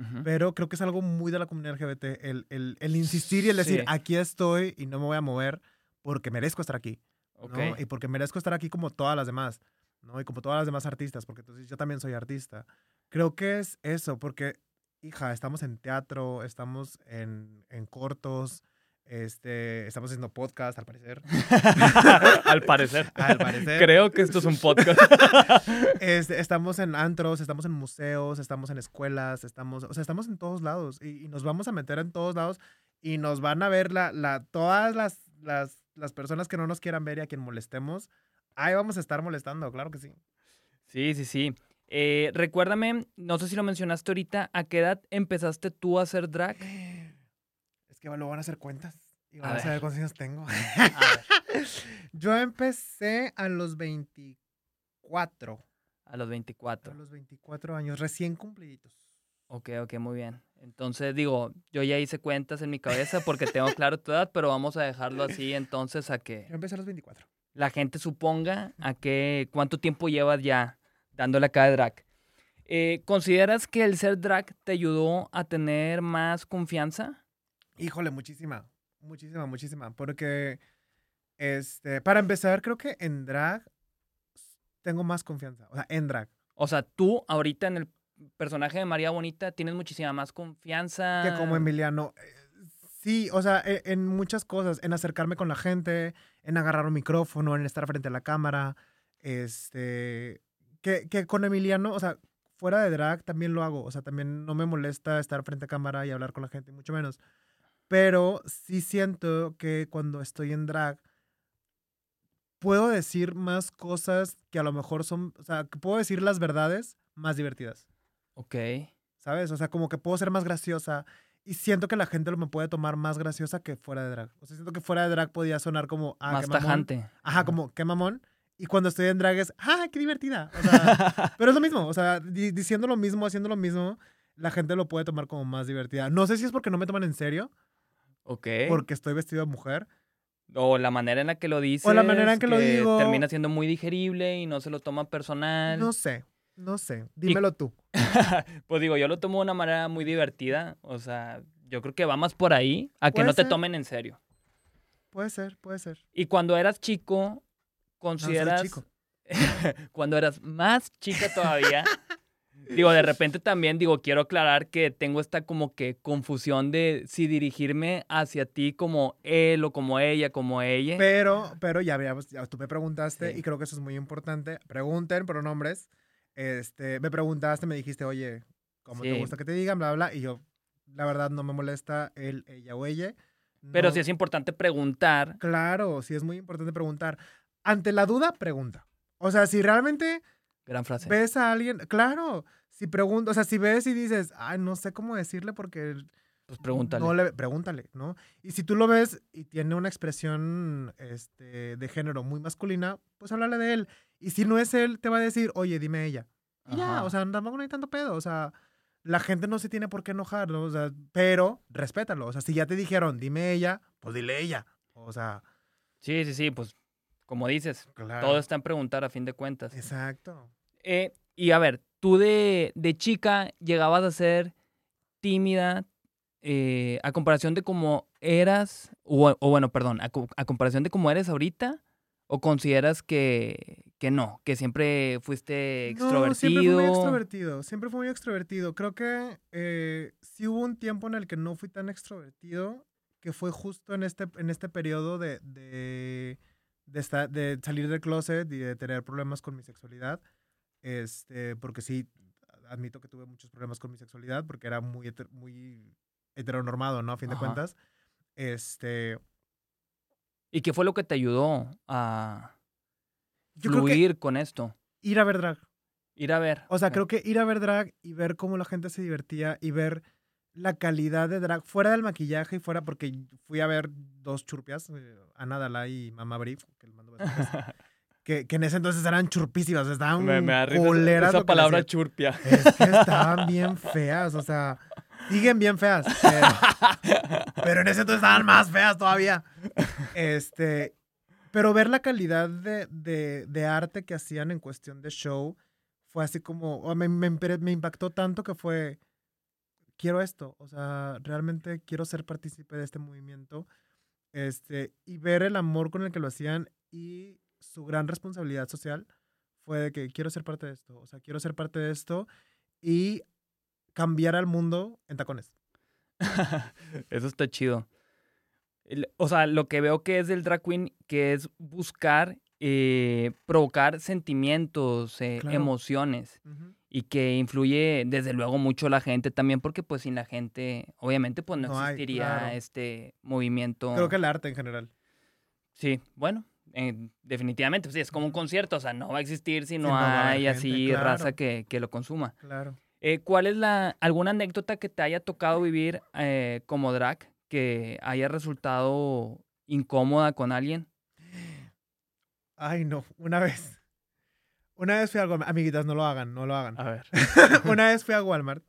Ujú. pero creo que es algo muy de la comunidad LGBT, el, el, el insistir y el decir, Sí. aquí estoy y no me voy a mover porque merezco estar aquí. Ok. ¿no? Y porque merezco estar aquí como todas las demás, ¿no? Y como todas las demás artistas, porque entonces yo también soy artista. Creo que es eso, porque, hija, estamos en teatro, estamos en, en cortos, este, estamos haciendo podcast, al parecer. Al parecer. Al parecer. Creo que esto es un podcast. Este, estamos en antros, estamos en museos, estamos en escuelas, estamos, o sea, estamos en todos lados y, y nos vamos a meter en todos lados y nos van a ver la, la, todas las, las, las personas que no nos quieran ver y a quien molestemos. Ahí vamos a estar molestando, claro que sí. Sí, sí, sí. Eh, recuérdame, no sé si lo mencionaste ahorita, ¿a qué edad empezaste tú a hacer drag? Es que luego van a hacer cuentas y A van a, saber cuántos años tengo. A ver, Yo empecé a los 24. a los A 24. los 24 años, recién cumpliditos. Ok, ok, muy bien. Entonces, digo, yo ya hice cuentas en mi cabeza porque tengo claro tu edad, pero vamos a dejarlo así entonces a que Yo empecé a los 24. la gente suponga a qué, cuánto tiempo llevas ya dándole acá de drag. Eh, ¿Consideras que el ser drag te ayudó a tener más confianza? Híjole, muchísima. Muchísima, muchísima. Porque, este, para empezar, creo que en drag tengo más confianza. O sea, en drag. O sea, tú ahorita en el personaje de María Bonita tienes muchísima más confianza. Que como Emiliano. Eh, Sí, o sea, e- en muchas cosas, en acercarme con la gente, en agarrar un micrófono, en estar frente a la cámara, este, que, que con Emiliano, o sea, fuera de drag también lo hago, o sea, también no me molesta estar frente a cámara y hablar con la gente, mucho menos, pero sí siento que cuando estoy en drag puedo decir más cosas que a lo mejor son, o sea, que puedo decir las verdades más divertidas. Ok. ¿sabes? O sea, como que puedo ser más graciosa y siento que la gente lo me puede tomar más graciosa que fuera de drag. O sea, siento que fuera de drag podía sonar como, ah, más qué mamón. tajante. Ajá, como, qué mamón. Y cuando estoy en drag es, ah, qué divertida. O sea, pero es lo mismo, o sea, di- diciendo lo mismo, haciendo lo mismo, la gente lo puede tomar como más divertida. No sé si es porque no me toman en serio, ok. porque estoy vestido de mujer. O la manera en la que lo dices. O la manera en que lo digo. Termina siendo muy digerible y no se lo toma personal. No sé, no sé. Dímelo tú. Pues digo, yo lo tomo de una manera muy divertida. O sea, yo creo que va más por ahí a que no te tomen en serio. Puede ser, puede ser. Y cuando eras chico, No, soy consideras. chico. cuando eras más chica todavía. digo, de repente también, digo, quiero aclarar que tengo esta como que confusión de si dirigirme hacia ti como él o como ella, como ella. Pero, pero ya habíamos, ya tú me preguntaste Sí. y creo que eso es muy importante. Pregunten pronombres. Este, me preguntaste, me dijiste, oye, ¿cómo te Sí. gusta que te digan? Bla, bla. Y yo, la verdad, no me molesta él, ella o ella. Pero No- sí es importante preguntar. Claro, sí es muy importante preguntar. Ante la duda, pregunta. O sea, si realmente Gran frase. ves a alguien, claro, si preguntas, o sea, si ves y dices, ay, no sé cómo decirle porque Pues pregúntale. no le, pregúntale, ¿no? Y si tú lo ves y tiene una expresión este, de género muy masculina, pues háblale de él. Y si no es él, te va a decir, oye, dime ella. Y ya, o sea, tampoco no hay tanto pedo. O sea, la gente no se tiene por qué enojar, ¿no? O sea, pero respétalo. O sea, si ya te dijeron, dime ella, pues dile ella. O sea, Sí, sí, sí, pues como dices, claro. todo está en preguntar a fin de cuentas. Exacto. Eh, y a ver, tú de, de chica llegabas a ser tímida eh, a comparación de cómo eras, o, o bueno, perdón, a, a comparación de cómo eres ahorita, o consideras que, que no, que siempre fuiste No, siempre fui extrovertido. muy extrovertido. Siempre fui muy extrovertido. Creo que eh, sí hubo un tiempo en el que no fui tan extrovertido, que fue justo en este, en este periodo de, de, de, esta- de salir del closet y de tener problemas con mi sexualidad. Este, porque sí, admito que tuve muchos problemas con mi sexualidad, porque era muy, heter- muy heteronormado, ¿no? A fin de cuentas. Este, ¿Y qué fue lo que te ayudó a yo que fluir con esto? ir a ver drag. Ir a ver. O sea, creo que ir a ver drag y ver cómo la gente se divertía y ver la calidad de drag fuera del maquillaje y fuera porque fui a ver dos churpias, eh, Ana Dalai y Mama Brief, que, les mando que, que en ese entonces eran churpísimas, estaban me, me esa- palabra churpia. Es que estaban bien feas, o sea, siguen bien feas. Pero, pero en ese entonces estaban más feas todavía. Este, pero ver la calidad de, de- de arte que hacían en cuestión de show fue así como, me, me me impactó tanto que fue, quiero esto, o sea, realmente quiero ser partícipe de este movimiento. Este, y ver el amor con el que lo hacían y su gran responsabilidad social fue de que quiero ser parte de esto, o sea, quiero ser parte de esto y cambiar al mundo en tacones. Eso está chido. O sea, lo que veo que es del drag queen, que es buscar eh, provocar sentimientos, eh, Claro. emociones, y que influye desde luego mucho la gente también, porque pues sin la gente, obviamente, pues no, No hay, existiría claro. este movimiento. Creo que el arte en general. Sí, bueno, eh, definitivamente, pues sí, es como un concierto, o sea, no va a existir si no, hay gente, así claro. raza que, que lo consuma. Claro. Eh, ¿Cuál es la alguna anécdota que te haya tocado vivir eh, como drag que haya resultado incómoda con alguien? Ay, no, una vez. Una vez fui a Walmart. Amiguitas, no lo hagan, no lo hagan. A ver. una vez fui a Walmart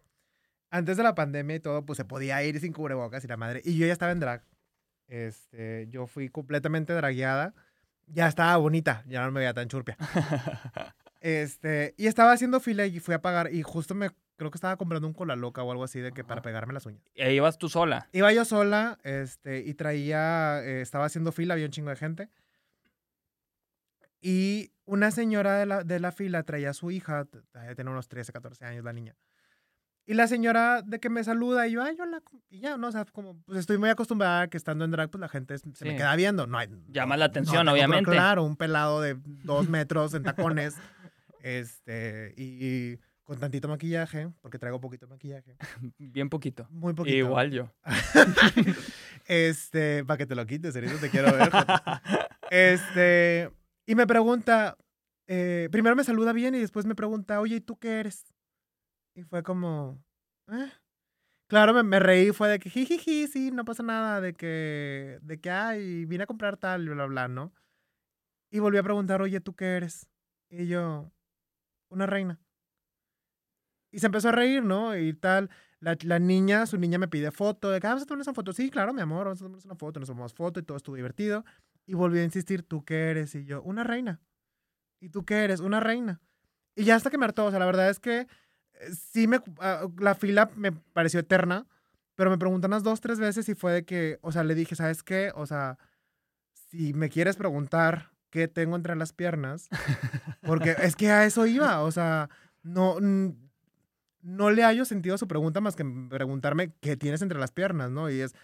antes de la pandemia y todo, pues se podía ir sin cubrebocas y la madre. Y yo ya estaba en drag. Este, yo fui completamente dragueada. Ya estaba bonita, ya no me veía tan churpia. Este, y estaba haciendo fila y fui a pagar y justo me creo que estaba comprando un cola loca o algo así de que para pegarme las uñas. ¿E ibas tú sola? Iba yo sola, este, y traía, eh, estaba haciendo fila, había un chingo de gente. Y una señora de la, de la fila traía a su hija, t- t- tiene unos 13, 14 años la niña. Y la señora de que me saluda y yo, ay, hola. Y ya, ¿no? O sea, como, pues estoy muy acostumbrada a que estando en drag, pues la gente se me queda viendo. No hay, Llama la atención, obviamente. Claro, un pelado de dos metros en tacones. este, y, y con tantito maquillaje, porque traigo poquito maquillaje. Bien poquito. Muy poquito. Igual yo. Este, para que te lo quites, Erito, te quiero ver. Este, y me pregunta, eh, primero me saluda bien y después me pregunta, oye, ¿y tú qué eres? Y fue como, "Eh". Claro, me, me reí, fue de que, jijiji, sí, no pasa nada, de que, de que, ay, vine a comprar tal, y bla, bla, ¿no? Y volví a preguntar, oye, ¿tú qué eres? Y yo, una reina. Y se empezó a reír, ¿no? Y tal. La, la niña, su niña me pide foto. De que, ah, vamos a tomarnos una foto. Sí, claro, mi amor, vamos a tomarnos una foto. Nos tomamos foto y todo estuvo divertido. Y volví a insistir, ¿tú qué eres? Y yo, una reina. ¿Y tú qué eres? Una reina. Y ya hasta que me hartó. O sea, la verdad es que sí me... ah, la fila me pareció eterna. Pero me preguntó unas dos, tres veces y fue de que, o sea, le dije, ¿sabes qué? O sea, si me quieres preguntar qué tengo entre las piernas, porque es que a eso iba, o sea, no, no le hallo sentido a su pregunta más que preguntarme qué tienes entre las piernas, ¿no? Y es,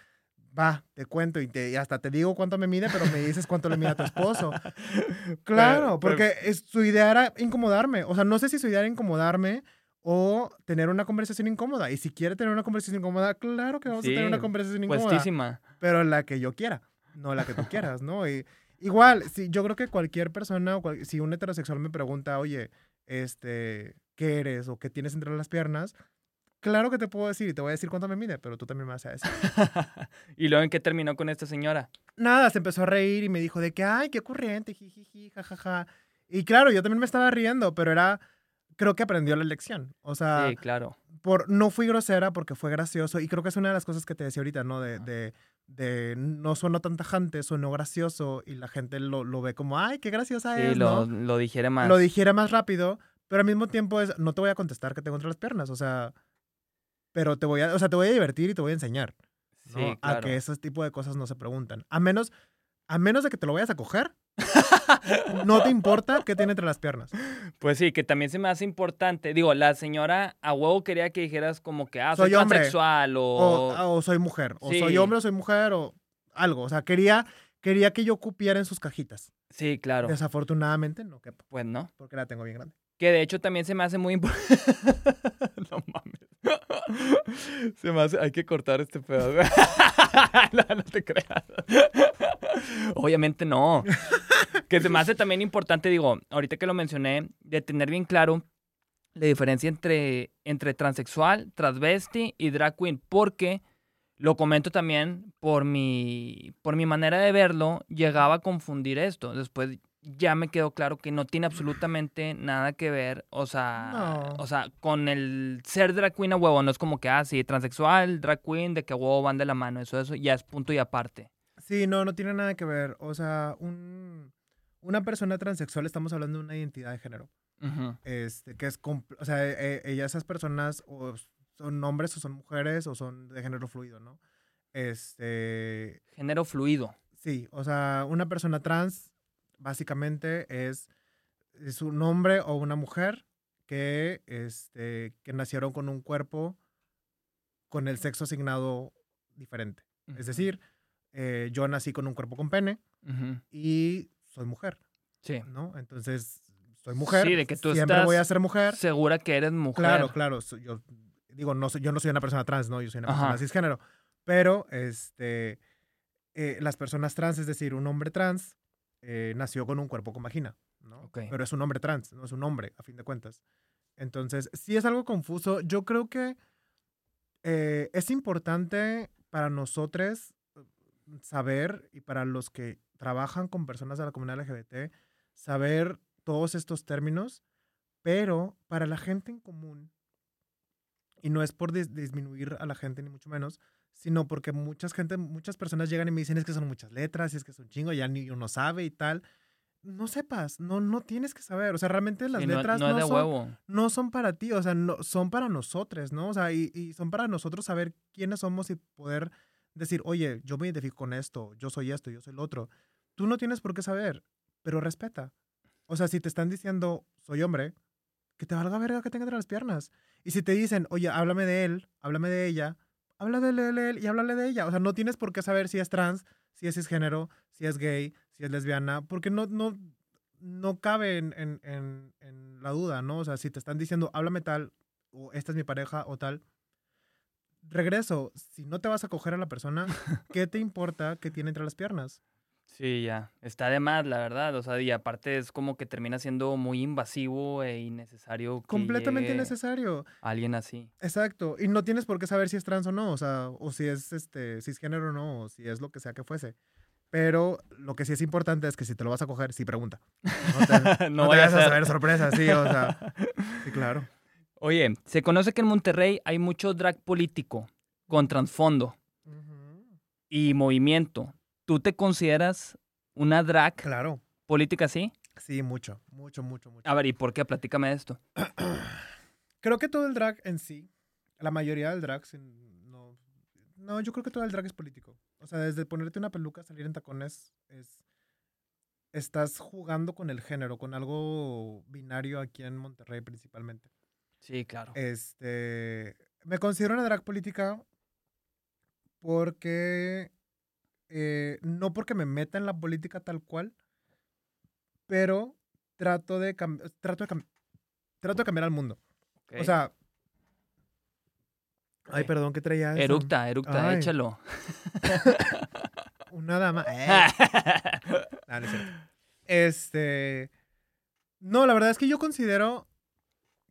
va, te cuento y, te, y hasta te digo cuánto me mide, pero me dices cuánto le mide a tu esposo. Claro, Pero- pero- porque es- su idea era incomodarme, o sea, no sé si su idea era incomodarme o tener una conversación incómoda. Y si quiere tener una conversación incómoda, claro que vamos a tener Sí, una conversación incómoda Puestísima. pero la que yo quiera, no la que tú quieras, ¿no? Y, igual, si, yo creo que cualquier persona, o cual- si un heterosexual me pregunta, oye, este, ¿qué eres o qué tienes entre las piernas? Claro que te puedo decir y te voy a decir cuánto me mide, pero tú también me vas a decir. ¿Y luego en qué terminó con esta señora? Nada, se empezó a reír y me dijo de que, ay, qué ocurrente, jijiji, jajaja. Y claro, yo también me estaba riendo, pero era, creo que aprendió la lección. O sea, Sí, claro. por, no fui grosera porque fue gracioso y creo que es una de las cosas que te decía ahorita, ¿no? De, de, de no sueno tan tajante, sueno gracioso y la gente lo, lo ve como, ay, qué graciosa Sí, es, lo, ¿no? lo digiere más. Lo dijera más rápido, pero al mismo tiempo es, no te voy a contestar que tengo entre las piernas, o sea, pero te voy a, o sea, te voy a divertir y te voy a enseñar, ¿no? Sí, claro. A que ese tipo de cosas no se preguntan. A menos, a menos de que te lo vayas a coger, no te importa qué tiene entre las piernas. Pues sí, que también se me hace importante. Digo, la señora a huevo quería que dijeras como que, ah, soy, transexual o... O, o soy mujer, o Sí. soy hombre o soy mujer, o algo. O sea, quería, quería que yo cupiera en sus cajitas. Sí, claro. Desafortunadamente no quepo, Pues no. porque la tengo bien grande. Que de hecho también se me hace muy importante. no mames. Se me hace. Hay que cortar este pedazo. no, te creas. Obviamente no. Que se me hace también importante, digo, ahorita que lo mencioné, de tener bien claro la diferencia entre, entre transexual, transvesti y drag queen. Porque lo comento también por mi, por mi manera de verlo, llegaba a confundir esto. Después ya me quedó claro que no tiene absolutamente nada que ver, o sea, No. o sea, con el ser drag queen a huevo, no es como que, ah, sí, transexual, drag queen, de que a huevo van de la mano, eso, eso ya es punto y aparte. Sí, no, no tiene nada que ver. O sea, un, una persona transexual, estamos hablando de una identidad de género. Este, que es, o sea, eh, eh, esas personas o son hombres o son mujeres o son de género fluido, ¿no? Este, Género fluido. Sí, o sea, una persona trans básicamente es, es un hombre o una mujer que, este, que nacieron con un cuerpo con el sexo asignado diferente. Es decir, eh, yo nací con un cuerpo con pene y soy mujer, Sí. ¿no? Entonces, soy mujer. Sí, de que tú siempre estás voy a ser mujer. Segura que eres mujer. Claro, claro. Yo digo, no soy, yo no soy una persona trans, ¿no? Yo soy una Ajá. persona cisgénero. Pero, este, eh, las personas trans, es decir, un hombre trans, eh, nació con un cuerpo con vagina, ¿no? Pero es un hombre trans, no es un hombre, a fin de cuentas. Entonces, sí es algo confuso. Yo creo que eh, es importante para nosotros saber y para los que trabajan con personas de la comunidad LGBT, saber todos estos términos, pero para la gente en común Y no es por dis- disminuir a la gente, ni mucho menos, sino porque muchas gente, muchas personas llegan y me dicen es que son muchas letras, y es que es un chingo, ya ni uno sabe y tal. No sepas, no, no tienes que saber. O sea, realmente las no, letras no no de son, huevo. no son para ti, o sea, no, son para nosotros, ¿no? O sea, y, y son para nosotros saber quiénes somos y poder decir, oye, yo me identifico con esto, yo soy esto, yo soy el otro. Tú no tienes por qué saber, pero respeta. O sea, si te están diciendo, soy hombre, que te valga verga que tenga entre las piernas. Y si te dicen, oye, háblame de él, háblame de ella, habla de él, y háblale de ella. O sea, no tienes por qué saber si es trans, si es cisgénero, si es gay, si es lesbiana, porque no, no, no cabe en, en- en- en la duda, ¿no? O sea, si te están diciendo, háblame tal, o esta es mi pareja, o tal. Regreso, si no te vas a coger a la persona, ¿qué te importa que tiene entre las piernas? Sí, ya. Está de más, la verdad. O sea, y aparte es como que termina siendo muy invasivo e innecesario. Que Completamente innecesario. Alguien así. Exacto. Y no tienes por qué saber si es trans o no, o sea, o si es este, cisgénero o no, o si es lo que sea que fuese. Pero lo que sí es importante es que si te lo vas a coger, sí pregunta. No te, no no te vaya a saber sorpresa, sí, o sea. Sí, claro. Oye, se conoce que en Monterrey hay mucho drag político con trasfondo y movimiento. ¿Tú te consideras una drag Claro. política así? Sí, mucho, mucho, mucho, mucho. A ver, ¿y por qué? Platícame de esto. Creo que todo el drag en sí, la mayoría del drag, no, no, yo creo que todo el drag es político. O sea, desde ponerte una peluca, salir en tacones, es, estás jugando con el género, con algo binario aquí en Monterrey principalmente. Sí, claro. Este, me considero una drag política porque, eh, no porque me meta en la política tal cual, pero trato de, trato de, trato de cambiar al mundo. O sea. Ay, perdón, ¿qué traía eso? Eructa, eructa, Ay. échalo. Una dama. Eh. Ah, no es. Este. No, la verdad es que yo considero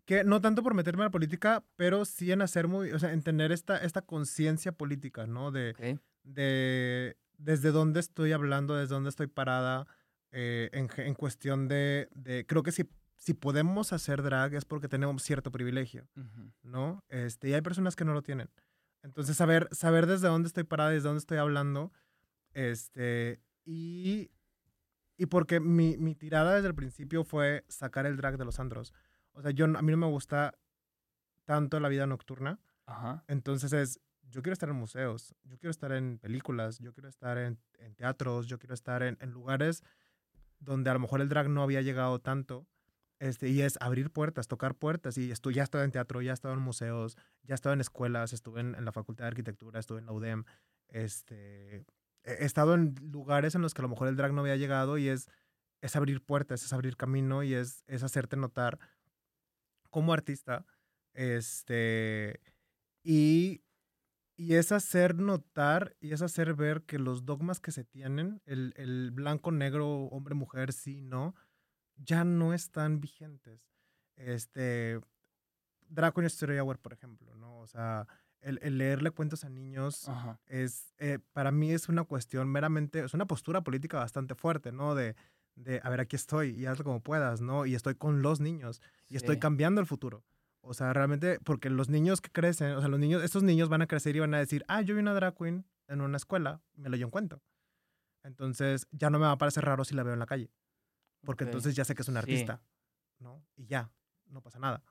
que no tanto por meterme a la política, pero sí en hacer muy. O sea, en tener esta, esta conciencia política, ¿no? De, de desde dónde estoy hablando, desde dónde estoy parada, eh, en, en cuestión de, de- Creo que si, si podemos hacer drag es porque tenemos cierto privilegio. Ujú. ¿no? Este, y hay personas que no lo tienen. Entonces, saber, saber desde dónde estoy parada, desde dónde estoy hablando, este, y, y porque mi, mi tirada desde el principio fue sacar el drag de los andros. O sea, yo, a mí no me gusta tanto la vida nocturna, Ajá. entonces es, yo quiero estar en museos, yo quiero estar en películas, yo quiero estar en, en teatros, yo quiero estar en, en lugares donde a lo mejor el drag no había llegado tanto. Este, y es abrir puertas, tocar puertas. Y estu ya he estado en teatro, ya he estado en museos, ya he estado en escuelas, estuve en, en la Facultad de Arquitectura, estuve en la UDEM. Este, he estado en lugares en los que a lo mejor el drag no había llegado y es, es abrir puertas, es abrir camino y es, es hacerte notar como artista. Este, y, y es hacer notar y es hacer ver que los dogmas que se tienen, el, el blanco, negro, hombre, mujer, sí, no, ya no están vigentes. Este, Draco y Story Hour, por ejemplo, ¿no? O sea, el, el leerle cuentos a niños Ajá. es, eh, para mí es una cuestión meramente, es una postura política bastante fuerte, ¿no? De, de, a ver, aquí estoy y hazlo como puedas, ¿no? Y estoy con los niños y estoy cambiando el futuro. O sea, realmente, porque los niños que crecen, o sea, los niños, estos niños van a crecer y van a decir, ah, yo vi una drag queen en una escuela, me lo yo en cuento. Entonces, ya no me va a parecer raro si la veo en la calle, porque Ok. entonces ya sé que es un Sí. artista, ¿no? Y ya, no pasa nada.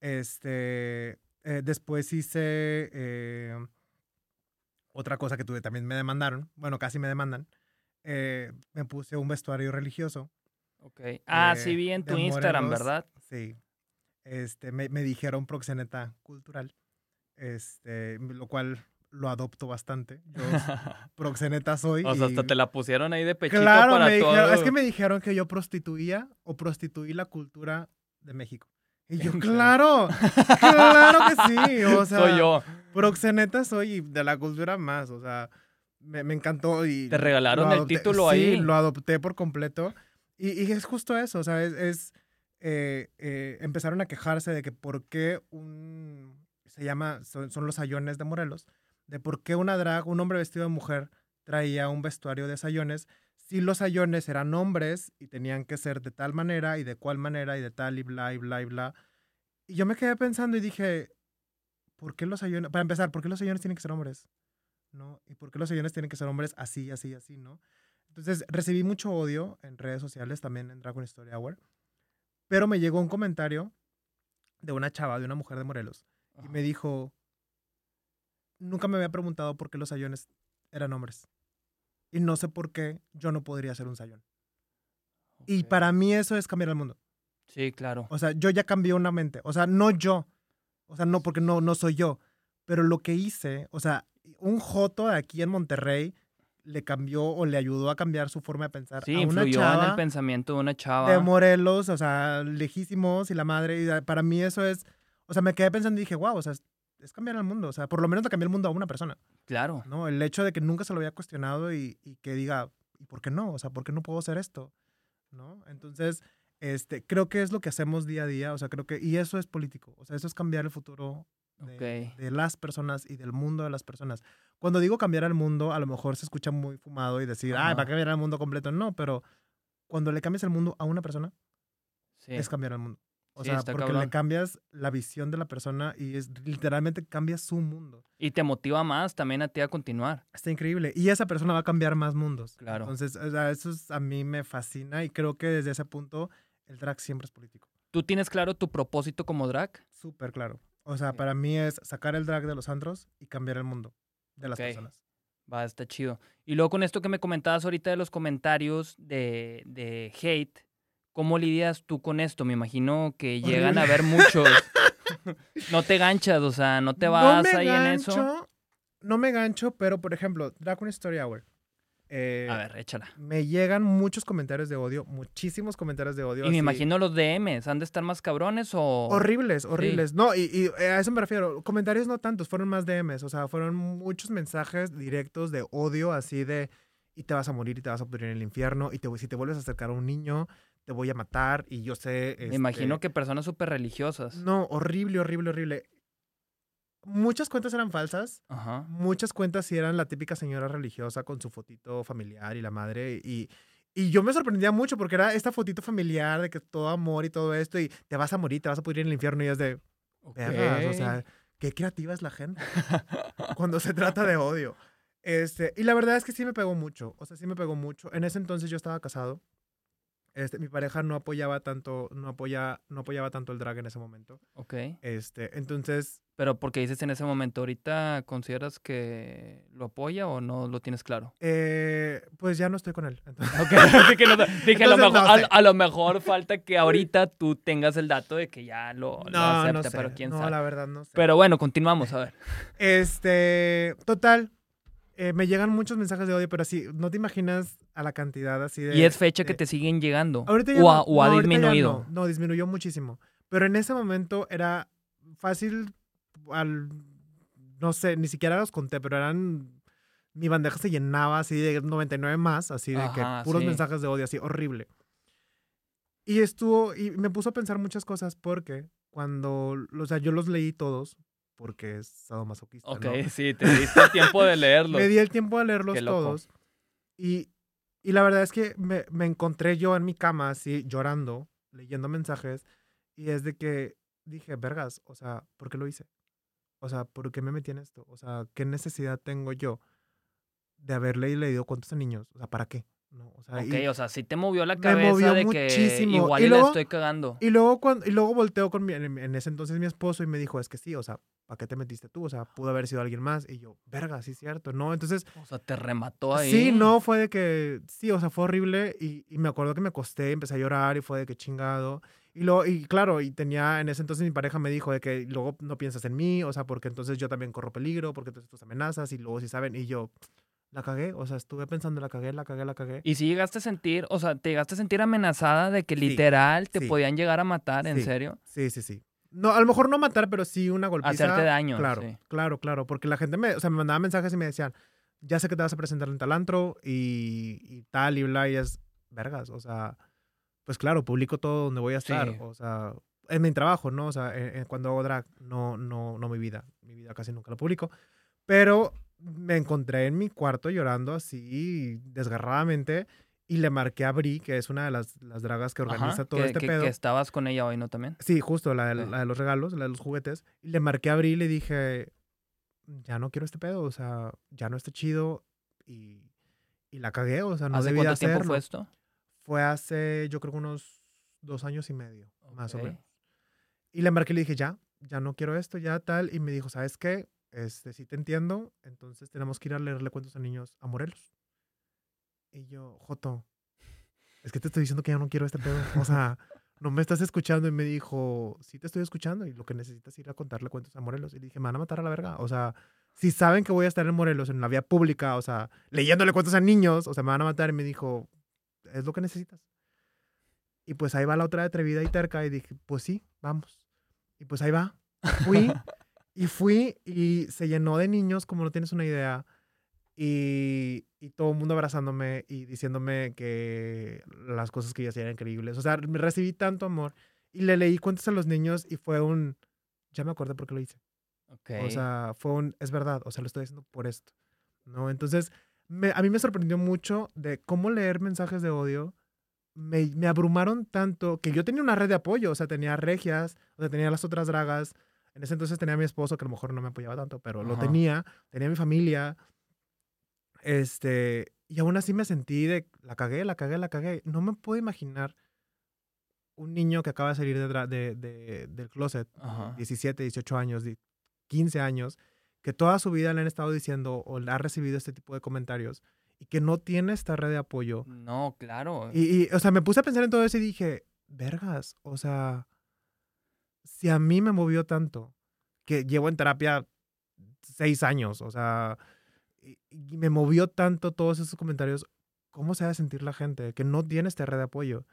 Este, eh, después hice eh, otra cosa que tuve, también me demandaron, bueno, casi me demandan. eh, me puse un vestuario religioso. Ok. Ah, eh, sí vi en tu Instagram. ¿verdad? Sí. Este, me, me dijeron proxeneta cultural, este, lo cual lo adopto bastante. Yo proxeneta soy. o sea, y- hasta te la pusieron ahí de pechito Claro, para me todo. dijeron, es que me dijeron que yo prostituía o prostituí la cultura de México. Y yo, claro, claro que sí. O sea, Soy yo. proxeneta soy y de la cultura más. O sea, me, me encantó y... Te regalaron el título sí, ahí. lo adopté por completo. Y, y es justo eso, o sea, es... es, eh, eh, empezaron a quejarse de que por qué un... Se llama, son, son los sayones de Morelos, de por qué una drag, un hombre vestido de mujer, traía un vestuario de sayones, si los sayones eran hombres y tenían que ser de tal manera y de cual manera y de tal y bla y bla y bla. Y yo me quedé pensando y dije, ¿por qué los sayones, para empezar, ¿por qué los sayones tienen que ser hombres? ¿No? ¿Y por qué los sayones tienen que ser hombres así, así, así, no? Entonces, recibí mucho odio en redes sociales, también en Dragon Story Hour, pero me llegó un comentario de una chava, de una mujer de Morelos, y me dijo, nunca me había preguntado por qué los sayones eran hombres. Y no sé por qué yo no podría ser un sayón. Y para mí eso es cambiar el mundo. Sí, claro. O sea, yo ya cambié una mente. O sea, no yo. O sea, no porque no, no soy yo. Pero lo que hice, o sea, un joto aquí en Monterrey le cambió o le ayudó a cambiar su forma de pensar Sí, a una influyó en el chava pensamiento de una chava. de Morelos, o sea, lejísimos y la madre. Y para mí eso es, o sea, me quedé pensando y dije, wow, o sea, es, cambiar el mundo. O sea, por lo menos le cambié el mundo a una persona. Claro. ¿no? El hecho de que nunca se lo había cuestionado y, y que diga, ¿y por qué no? O sea, ¿por qué no puedo hacer esto? ¿No? Entonces, este, creo que es lo que hacemos día a día, o sea, creo que, y eso es político, o sea, eso es cambiar el futuro de, Ok. de las personas y del mundo de las personas. Cuando digo cambiar el mundo, a lo mejor se escucha muy fumado y decir, ah, va a cambiar el mundo completo. No, pero cuando le cambias el mundo a una persona, Sí. es cambiar el mundo. O Sí, sea, porque cabrón. le cambias la visión de la persona y es literalmente cambias su mundo. Y te motiva más también a ti a continuar. Está increíble. Y esa persona va a cambiar más mundos. Claro. Entonces, o sea, eso es- a mí me fascina y creo que desde ese punto el drag siempre es político. ¿Tú tienes claro tu propósito como drag? Súper claro. O sea, para mí es sacar el drag de los antros y cambiar el mundo de las personas. Va, está chido. Y luego con esto que me comentabas ahorita de los comentarios de, de hate, ¿cómo lidias tú con esto? Me imagino que llegan a ver muchos. no te ganchas, o sea, no te vas no me ahí en eso. gancho, No me gancho, pero por ejemplo, Drag Story Hour. Eh, A ver, échala. Me llegan muchos comentarios de odio, muchísimos comentarios de odio. Y me imagino los DMs, ¿han de estar más cabrones o...? Horribles, horribles. No, y, y a eso me refiero. Comentarios no tantos, fueron más DMs. O sea, fueron muchos mensajes directos de odio, así de. Y te vas a morir y te vas a pudrir en el infierno. Y te, si te vuelves a acercar a un niño, te voy a matar. Y yo sé. Me imagino este, que personas súper religiosas. No, horrible, horrible, horrible. Muchas cuentas eran falsas. Ajá. Muchas cuentas sí eran la típica señora religiosa con su fotito familiar y la madre. Y, y yo me sorprendía mucho porque era esta fotito familiar de que todo amor y todo esto. Y te vas a morir, te vas a pudrir en el infierno. Y es de. Vergas, o sea, qué creativa es la gente cuando se trata de odio. Este, y la verdad es que sí me pegó mucho, o sea, sí me pegó mucho. En ese entonces yo estaba casado. Este, mi pareja no apoyaba tanto, no apoya, no apoyaba tanto el drag en ese momento. Ok. Este, entonces, Pero porque dices en ese momento, ¿ahorita consideras que lo apoya o no lo tienes claro? eh, pues ya no estoy con él. Entonces, Ok, así que no- dije, a lo, mejor, no a- sé. a, lo mejor falta que ahorita tú tengas el dato de que ya lo, lo no, acepta, no sé. pero quién no, sabe. la verdad no sé. Pero bueno, continuamos, a ver. Este, total, eh, me llegan muchos mensajes de odio, pero así, no te imaginas a la cantidad así de... y es fecha que te siguen llegando. Ahorita ya o, no, ha, o ha no, ahorita ya disminuido. No, no, disminuyó muchísimo. Pero en ese momento era fácil al... No sé, ni siquiera los conté, pero eran... Mi bandeja se llenaba así de 99 más, así de Ajá, que puros sí. mensajes de odio, así horrible. Y estuvo, y me puso a pensar muchas cosas porque cuando, o sea, yo los leí todos porque es sadomasoquista, Ok, ¿no? sí, te diste el tiempo de leerlo. Me di el tiempo de leerlos todos. Y, y la verdad es que me, me encontré yo en mi cama así llorando, leyendo mensajes. Y es de que dije, vergas, o sea, ¿por qué lo hice? O sea, ¿por qué me metí en esto? O sea, ¿qué necesidad tengo yo de haberle leído cuentos a niños? O sea, ¿para qué? No, o sea, Ok, o sea, sí te movió la cabeza movió de que muchísimo. igual Y y, la luego- estoy cagando. y luego cuando y luego volteo con mi, en, ese entonces mi esposo y me dijo, es que sí, o sea, ¿para qué te metiste tú? O sea, pudo haber sido alguien más. Y yo, verga, sí es cierto, ¿no? Entonces, O sea, te remató ahí. Sí, no, fue de que, sí, o sea, fue horrible y, y me acuerdo que me acosté, empecé a llorar y fue de que chingado. Y, luego, y claro, y tenía, en ese entonces mi pareja me dijo de que luego no piensas en mí, o sea, porque entonces yo también corro peligro, porque entonces tus amenazas y luego si saben, y yo, la cagué, o sea, estuve pensando, la cagué, la cagué, la cagué. Y si llegaste a sentir, o sea, te llegaste a sentir amenazada de que Sí, literal te sí. podían llegar a matar, ¿en Sí. serio? Sí, sí, sí. No, a lo mejor no matar, pero sí una golpiza. Hacerte daño, Claro, sí. claro, claro, porque la gente me, o sea, me mandaba mensajes y me decían, ya sé que te vas a presentar en Talantro y, y tal y bla, y es vergas, o sea, pues claro, publico todo donde voy a estar, o sea, en mi trabajo, ¿no? O sea, en- en cuando hago drag, no, no, no mi vida, mi vida casi nunca lo publico, pero me encontré en mi cuarto llorando así desgarradamente Y le marqué a Bri, que es una de las, las dragas que organiza Ajá, todo que, este que- pedo. que estabas con ella hoy, ¿no? También. Sí, justo, la, de- Ok. la de los regalos, la de los juguetes. Y le marqué a Bri y le dije, ya no quiero este pedo, o sea, ya no está chido. Y, y la cagué, o sea, no ¿Hace cuánto tiempo hacerlo. fue esto? Fue hace, yo creo que unos dos años y medio, más o menos. Y le marqué y le dije, ya, ya no quiero esto, ya tal. Y me dijo, ¿sabes qué? Este, sí te entiendo, entonces tenemos que ir a leerle cuentos a niños a Morelos. Y yo, Joto, es que te estoy diciendo que ya no quiero este pedo. O sea, no me estás escuchando. Y me dijo, sí te estoy escuchando y lo que necesitas es ir a contarle cuentos a Morelos. Y dije, me van a matar a la verga. O sea, si saben que voy a estar en Morelos, en la vía pública, o sea, leyéndole cuentos a niños, o sea, me van a matar. Y me dijo, es lo que necesitas. Y pues ahí va la otra atrevida y terca. Y dije, pues sí, vamos. Y pues ahí va. Fui. Y fui y se llenó de niños, como no tienes una idea. Y, y todo el mundo abrazándome y diciéndome que las cosas que yo hacía eran increíbles. O sea, me recibí tanto amor. Y le leí cuentos a los niños y fue un... Ya me acordé por qué lo hice. Ok. O sea, fue un, es verdad, o sea, lo estoy haciendo por esto, ¿no? Entonces, me- a mí me sorprendió mucho de cómo leer mensajes de odio. Me, me abrumaron tanto que yo tenía una red de apoyo, o sea, tenía regias, o sea, tenía las otras dragas. En ese entonces tenía a mi esposo, que a lo mejor no me apoyaba tanto, pero lo Ajá. tenía, tenía mi familia. Este, y aún así me sentí de, la cagué, la cagué, la cagué. No me puedo imaginar un niño que acaba de salir de de- de- del closet, Ajá. 17, 18 años, di- 15 años, que toda su vida le han estado diciendo o le ha recibido este tipo de comentarios y que no tiene esta red de apoyo. No, claro. Y, y, o sea, me puse a pensar en todo eso y dije, vergas, o sea, si a mí me movió tanto, que llevo en terapia seis años, o sea, y, y me movió tanto todos esos comentarios, ¿cómo se va a sentir la gente que no tiene esta red de apoyo?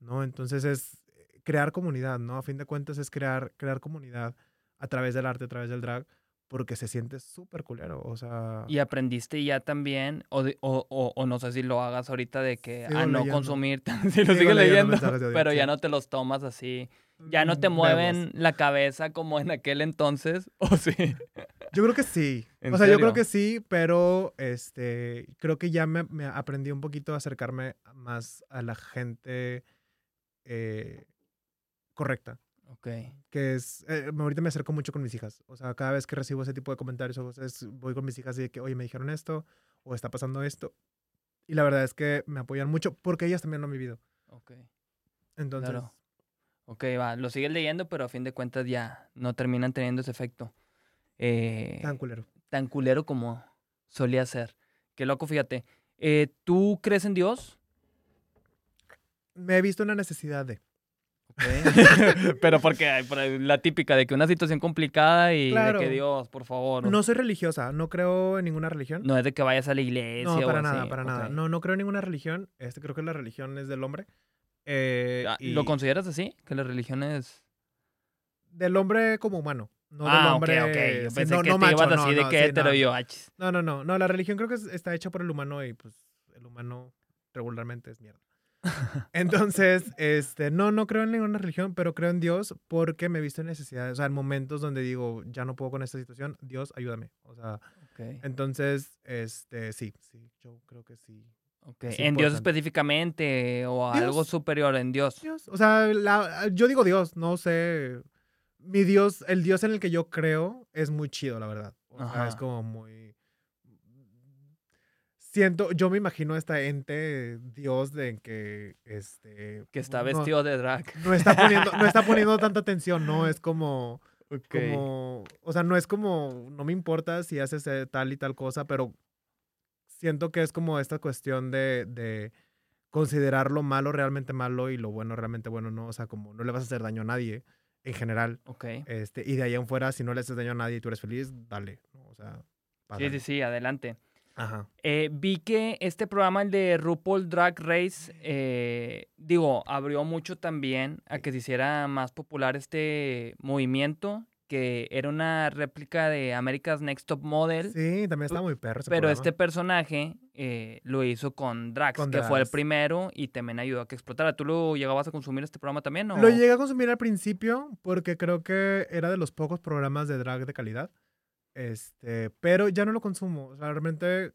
¿No? Entonces es crear comunidad, ¿no? A fin de cuentas es crear, crear comunidad a través del arte, a través del drag, porque se siente súper culero, o sea... Y aprendiste ya también, o, de- o, o, o no sé si lo hagas ahorita de que a no leyendo. consumir, si lo sigues leyendo leyendo, pero ya no te los tomas así, ya no te Mm, mueven vemos. la cabeza como en aquel entonces, o sí. Yo creo que sí. ¿En O sea, yo creo que sí, pero este, creo que ya me, me aprendí un poquito a acercarme más a la gente eh, correcta. Ok. Que es, eh, ahorita me acerco mucho con mis hijas. O sea, cada vez que recibo ese tipo de comentarios o cosas, voy con mis hijas y de que, oye, me dijeron esto o está pasando esto. Y la verdad es que me apoyan mucho porque ellas también lo han vivido. Ok. Entonces, Claro. Ok, va, lo sigues leyendo, pero a fin de cuentas ya no terminan teniendo ese efecto. Eh, tan culero. tan culero como solía ser. Qué loco, fíjate. Eh, ¿Tú crees en Dios? Me he visto una necesidad de. Pero porque la típica de que una situación complicada y Claro. de que Dios, por favor. No soy religiosa, no creo en ninguna religión. no es de que vayas a la iglesia. No, o para nada, así, para nada. No, no creo en ninguna religión. Este, creo que la religión es del hombre. Eh, Ah, y ¿Lo consideras así? Que la religión es. del hombre como humano. No del ah, hombre. ok, ok. Yo sí, pensé no, que no te ibas no, así de no, que sí, hetero yo, achis. No, no, no. No, la religión creo que es- está hecha por el humano y pues el humano regularmente es mierda. Entonces, este, no, no creo en ninguna religión, pero creo en Dios porque me he visto en necesidades, o sea, en momentos donde digo, ya no puedo con esta situación, Dios, ayúdame. O sea, Ok, entonces, este, sí, sí, yo creo que sí. Ok. es ¿En Dios específicamente o Dios. algo superior en Dios? Dios, o sea, la- yo digo Dios, no sé. Mi Dios, el Dios en el que yo creo es muy chido, la verdad. O sea, es como muy. Siento, yo me imagino esta ente Dios de que este. Que está no- vestido de drag. No, está poniendo, no está poniendo tanta atención, no es como. O sea, no es como. No me importa si haces eh, tal y tal cosa, pero siento que es como esta cuestión de, de considerar lo malo realmente malo y lo bueno realmente bueno, ¿no? O sea, como no le vas a hacer daño a nadie en general. Ok. Este, y de ahí en fuera, si no le haces daño a nadie y tú eres feliz, dale. ¿no? O sea, Sí, sí, sí, adelante. Ajá. Eh, vi que este programa, el de RuPaul Drag Race, eh, digo, abrió mucho también a que se hiciera más popular este movimiento, que era una réplica de America's Next Top Model, Sí, también está muy perro ese pero programa. este personaje eh, lo hizo con Drax, Con que fue el primero y también ayudó a que explotara. ¿Tú lo llegabas a consumir este programa también? O? Lo llegué a consumir al principio porque creo que era de los pocos programas de drag de calidad. Este, pero ya no lo consumo. O sea, realmente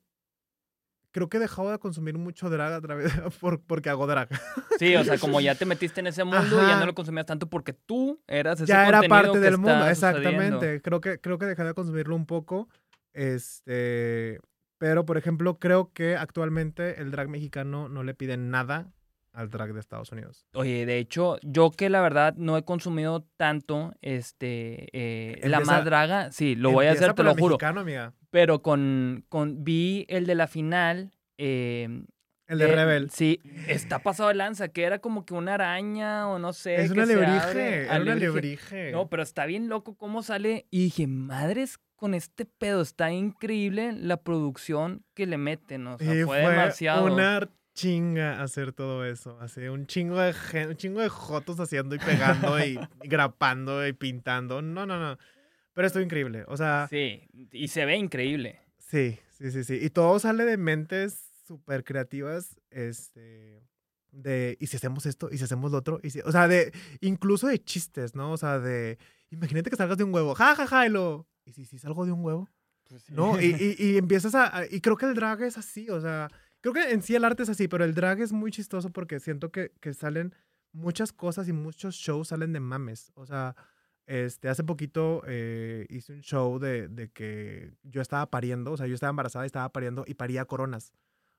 creo que he dejado de consumir mucho drag a través por, porque hago drag. Sí, o sea, como ya te metiste en ese mundo, ya Ajá. no lo consumías tanto porque tú eras ese ya era parte del mundo, exactamente. sucediendo. Creo que, creo que dejé de consumirlo un poco. Este, pero, por ejemplo, creo que actualmente el drag mexicano no le pide nada al drag de Estados Unidos. Oye, de hecho, yo que la verdad no he consumido tanto este eh, la más draga, sí, lo voy a hacer, te lo juro. mexicano, amiga. Pero con, con vi el de la final. eh, El de eh, Rebel. Sí, está pasado de lanza, que era como que una araña o no sé. Es que se alebrije. Era una Alebrije. No, pero está bien loco cómo sale. Y dije, madres con este pedo, está increíble la producción que le meten. O sea, Y fue, demasiado. una chinga hacer todo eso. Así, un chingo de un chingo de jotos haciendo y pegando y, y grapando y pintando. No, no, no. Pero estuvo increíble. O sea, Sí, y se ve increíble. sí, sí, sí, sí. Y todo sale de mentes súper creativas. Este. De, ¿y si hacemos esto? ¿Y si hacemos lo otro? ¿Y si- o sea, de, incluso de chistes, ¿no? O sea, de, imagínate que salgas de un huevo, ja, ja, ja, y lo, ¿y si, si salgo de un huevo? ¿no? Y, y- y empiezas a- Y creo que el drag es así, o sea, creo que en sí el arte es así, pero el drag es muy chistoso porque siento que, que salen muchas cosas y muchos shows salen de mames. O sea, este, hace poquito eh, hice un show de, de que yo estaba pariendo, o sea, yo estaba embarazada y estaba pariendo y paría coronas.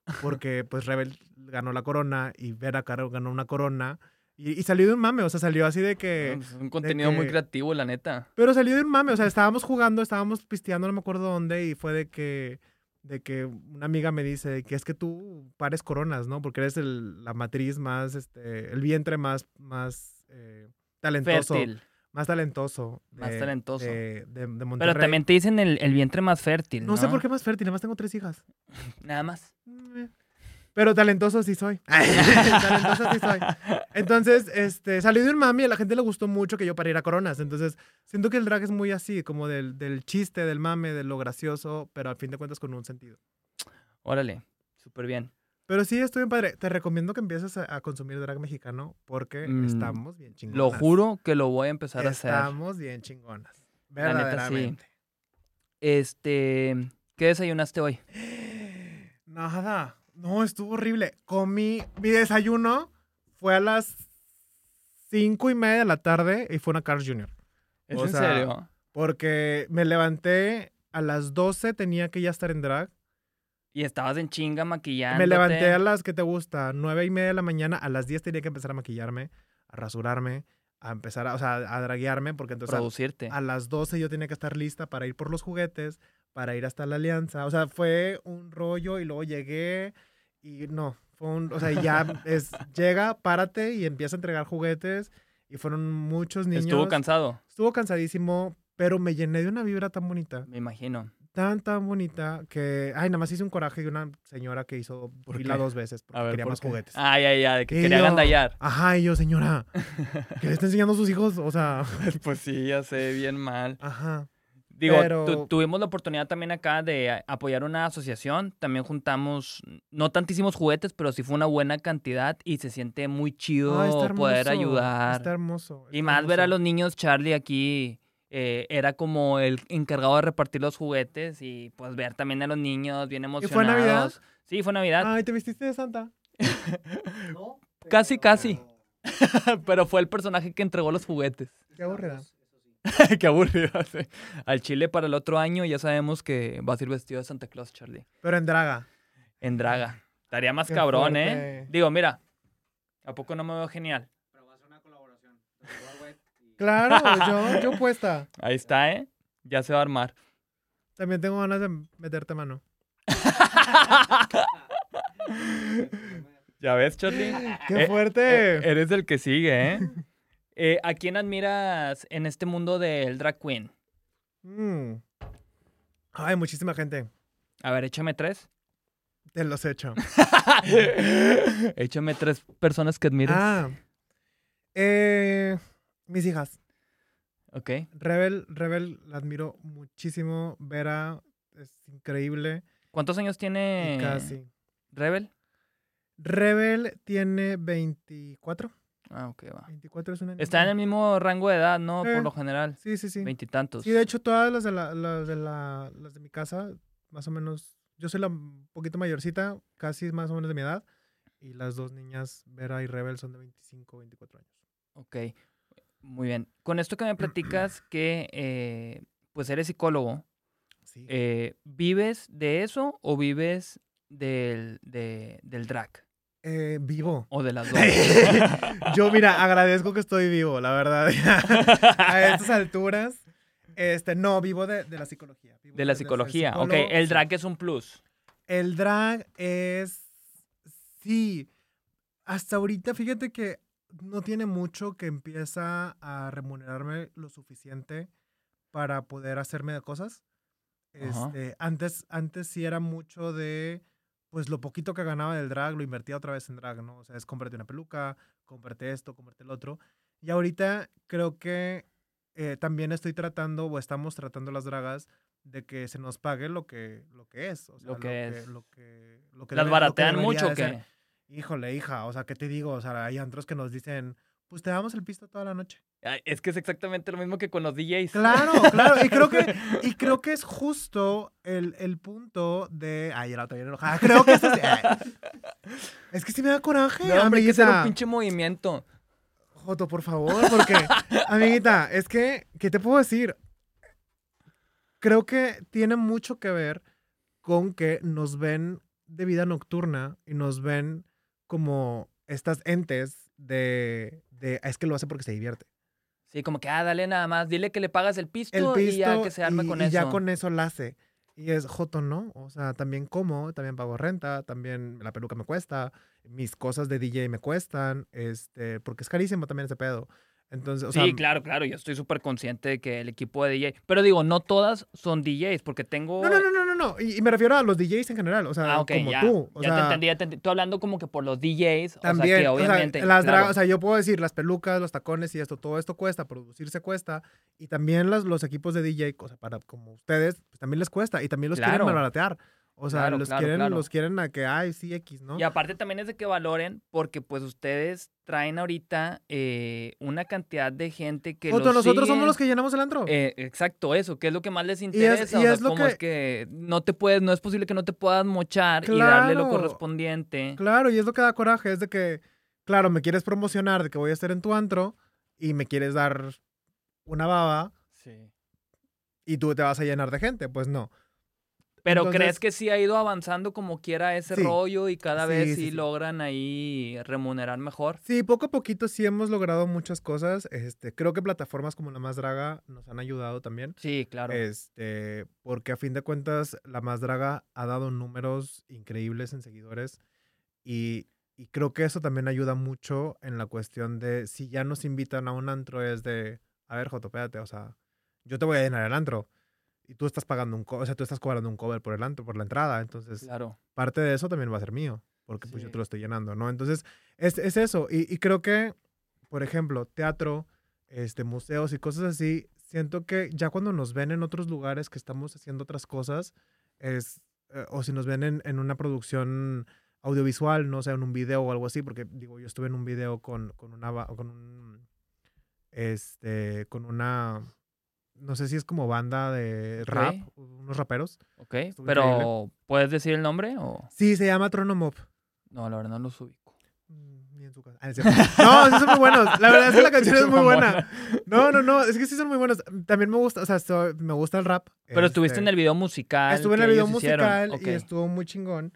Porque pues Rebel ganó la corona y Vera Caro ganó una corona. Y, y salió de un mame, o sea, salió así de que... Es un contenido muy que- creativo, la neta. Pero salió de un mame, o sea, estábamos jugando, estábamos pisteando, no me acuerdo dónde, y fue de que, de que una amiga me dice que es que tú pares coronas, ¿no? Porque eres el- la matriz más, este, el vientre más, más eh, talentoso. Fértil. Más talentoso. Más talentoso. De, de- de Pero Monterrey. también te dicen el, el vientre más fértil. No sé por qué más fértil, además tengo tres hijas. Nada más. Mm, Pero talentoso sí soy. talentoso sí soy. Entonces, este, salió de un mami y a la gente le gustó mucho que yo pariera coronas. Entonces, siento que el drag es muy así, como del, del chiste, del mame, de lo gracioso, pero al fin de cuentas con un sentido. Órale, súper bien. Pero sí, estoy bien padre. Te recomiendo que empieces a, a consumir drag mexicano porque Mm, estamos bien chingonas. Lo juro que lo voy a empezar a hacer. Estamos bien chingonas. La neta, sí. Verdaderamente. Este, ¿qué desayunaste hoy? Nada. No, estuvo horrible. Comí. Mi desayuno fue a las cinco y media de la tarde y fue una Carl Jr. ¿Es O en sea, serio? Porque me levanté a las 12, tenía que ya estar en drag. Y estabas en chinga maquillando. Me levanté a las que te gusta, nueve y media de la mañana. A las 10 tenía que empezar a maquillarme, a rasurarme, a empezar a, o sea, a draguearme, porque entonces a- producirte. a, las 12 yo tenía que estar lista para ir por los juguetes, para ir hasta la alianza. O sea, fue un rollo y luego llegué y no, fue un, o sea, ya es, llega, párate y empieza a entregar juguetes. Y fueron muchos niños. Estuvo cansado, Estuvo cansadísimo, pero me llené de una vibra tan bonita, me imagino. tan, tan bonita, que, ay, nada más hice un coraje de una señora que hizo ¿Por fila dos veces porque quería ¿por más qué? juguetes. Ay, ay, ay, que Y quería yo, gandallar. Ajá, y yo, señora, que le está enseñando a sus hijos, o sea, Pues sí, ya sé, bien mal. ajá. Digo, Pero- tu- tuvimos la oportunidad también acá de apoyar una asociación. También juntamos, no tantísimos juguetes, pero sí fue una buena cantidad y se siente muy chido poder ayudar. Está hermoso. y más ver a los niños, Charlie aquí eh, era como el encargado de repartir los juguetes y pues ver también a los niños bien emocionados. fue Navidad? Sí, fue Navidad. Ay, ¿te vestiste de Santa? No, Casi, casi. pero fue el personaje que entregó los juguetes. Qué aburrida. Qué aburrido. sí. Al Chile para el otro año ya sabemos que va a ser vestido de Santa Claus, Charlie. Pero en draga. En draga. Estaría más Qué cabrón, ¿eh? Digo, mira. ¿A poco no me veo genial? Pero va a ser una colaboración. Y- Claro, yo, yo puesta. Ahí está, ¿eh? Ya se va a armar. También tengo ganas de meterte mano. ¿Ya ves, Charlie? ¡Qué Eh, fuerte! Eh, eres el que sigue, ¿eh? Eh, ¿A quién admiras en este mundo del drag queen? Mm. Ay, muchísima gente. A ver, échame tres. Te los he hecho. échame tres personas que admires. Ah. Eh, mis hijas. Ok. Rebel, Rebel, la admiro muchísimo. Vera es increíble. ¿Cuántos años Y tiene casi. Rebel? Rebel tiene 24. Ah, ok, va. 24 es una Está en el mismo rango de edad, ¿no? Eh, Por lo general. Sí, sí, sí. Veintitantos. Sí, de hecho, todas las de, la, las de, la, las de mi casa, más o menos yo soy la un poquito mayorcita, casi más o menos de mi edad. Y las dos niñas, Vera y Rebel, son de 25, 24 años. Ok, muy bien. Con esto que me platicas que eh, pues eres psicólogo, Sí. eh, ¿vives de eso o vives del, de- del drag? Eh, vivo. O de las dos. Yo, mira, agradezco que estoy vivo, la verdad. a estas alturas. Este, no, vivo de, de la psicología. vivo De la psicología. Ok, el drag es un plus. El drag es. Sí. Hasta ahorita, fíjate que no tiene mucho que empieza a remunerarme lo suficiente para poder hacerme de cosas. Este, antes, antes sí era mucho de. Pues lo poquito que ganaba del drag lo invertía otra vez en drag, ¿no? O sea, es cómprate una peluca, cómprate esto, cómprate el otro. Y ahorita creo que eh, también estoy tratando, o estamos tratando las dragas, de que se nos pague lo que, lo que es. O sea, Lo que es. Lo que, lo que ¿Las debe- lo que baratean debería mucho o qué? Híjole, hija, o sea, ¿qué te digo? O sea, hay antros que nos dicen, pues te damos el pisto toda la noche. Ay, Es que es exactamente lo mismo que con los DJs. Claro, claro. Y creo que, y creo que es justo el, el punto de. Ay, la otra bien enojada. Creo que ay. Es que sí me da coraje. No, hombre, hay que un amiguita. pinche movimiento. Joto, por favor, porque, amiguita, es que, ¿qué te puedo decir? Creo que tiene mucho que ver con que nos ven de vida nocturna y nos ven como estas entes de, de es que lo hace porque se divierte. Sí, como que, ah, dale nada más, dile que le pagas el pisto, El pisto y ya que se arme y- con y eso. ya con eso la hace. Y es Joto, ¿no? O sea, también como, también pago renta, también la peluca me cuesta, mis cosas de DJ me cuestan, este, porque es carísimo también ese pedo. Entonces, o sea, sí, claro, claro, yo estoy súper consciente de que el equipo de DJ, pero digo, no todas son DJs, porque tengo... No, no, no, no. Y, y me refiero a los DJs en general, o sea, Ah, ok, como ya. tú. O ya sea, te entendí, ya te entendí. Tú hablando como que por los DJs, También, o sea, que o sea, obviamente... las claro, o sea, yo puedo decir las pelucas, los tacones y esto, todo esto cuesta, producirse cuesta. Y también las- los equipos de DJ, o sea, para como ustedes, pues también les cuesta. Y también los Claro. quieren malbaratear. O sea, Claro, los, claro, quieren, claro. los quieren a que, ay, sí, X, ¿no? Y aparte también es de que valoren, porque pues ustedes traen ahorita eh, una cantidad de gente que los nosotros sigue. somos los que llenamos el antro. Eh, exacto, eso, que es lo que más les es- interesa. y o sea, es lo cómo que- es que no te puedes, no es posible que no te puedas mochar y darle lo Claro. correspondiente. Claro, y es lo que da coraje, es de que, claro, me quieres promocionar de que voy a estar en tu antro y me quieres dar una baba Sí. y tú te vas a llenar de gente. Pues no. Pero Entonces- ¿crees que sí ha ido avanzando como quiera ese Sí. rollo y cada Sí, vez sí, sí, logran ahí remunerar mejor? Sí, poco a poquito sí hemos logrado muchas cosas. Este, creo que plataformas como La Más Draga nos han ayudado también. Sí, claro. Este, porque a fin de cuentas, La Más Draga ha dado números increíbles en seguidores. Y, y creo que eso también ayuda mucho en la cuestión de si ya nos invitan a un antro, es de, a ver, Joto, espérate, o sea, yo te voy a llenar el antro. Y tú estás pagando un, co- o sea, tú estás cobrando un cover por el antro, por la entrada. Entonces, Claro. parte de eso también va a ser mío, porque pues yo Sí. te lo estoy llenando, ¿no? Entonces, es, es eso. Y, y creo que, por ejemplo, teatro, este, museos y cosas así, siento que ya cuando nos ven en otros lugares que estamos haciendo otras cosas, es, eh, o si nos ven en, en una producción audiovisual, no sé, en un video o algo así, porque digo, yo estuve en un video con, con una, con un, este, con una, no sé si es como banda de rap, unos raperos. Ok. Estuvo Pero, increíble. ¿puedes decir el nombre o...? Sí, se llama Tronomop. No, la verdad no los ubico. Mm, Ni en su casa. Ah, no, sí son muy buenos. La verdad es que la canción es muy buena. No, no, no. Es que sí son muy buenos. También me gusta, o sea, me gusta el rap. Pero estuviste Este, en el video musical. Estuve en el video musical y estuvo muy chingón.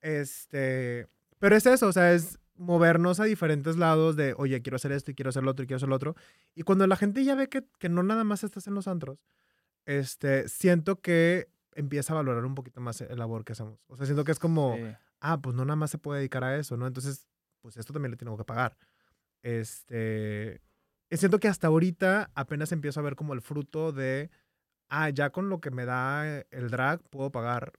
Este. Pero es eso, o sea, es movernos a diferentes lados de, oye, quiero hacer esto y quiero hacer lo otro y quiero hacer lo otro. Y cuando la gente ya ve que, que no nada más estás en los antros, este, siento que empieza a valorar un poquito más el labor que hacemos. O sea, siento que es como, Sí. ah, pues no nada más se puede dedicar a eso, ¿no? Entonces, pues esto también le tengo que pagar. Este, siento que hasta ahorita apenas empiezo a ver como el fruto de, ah, ya con lo que me da el drag puedo pagar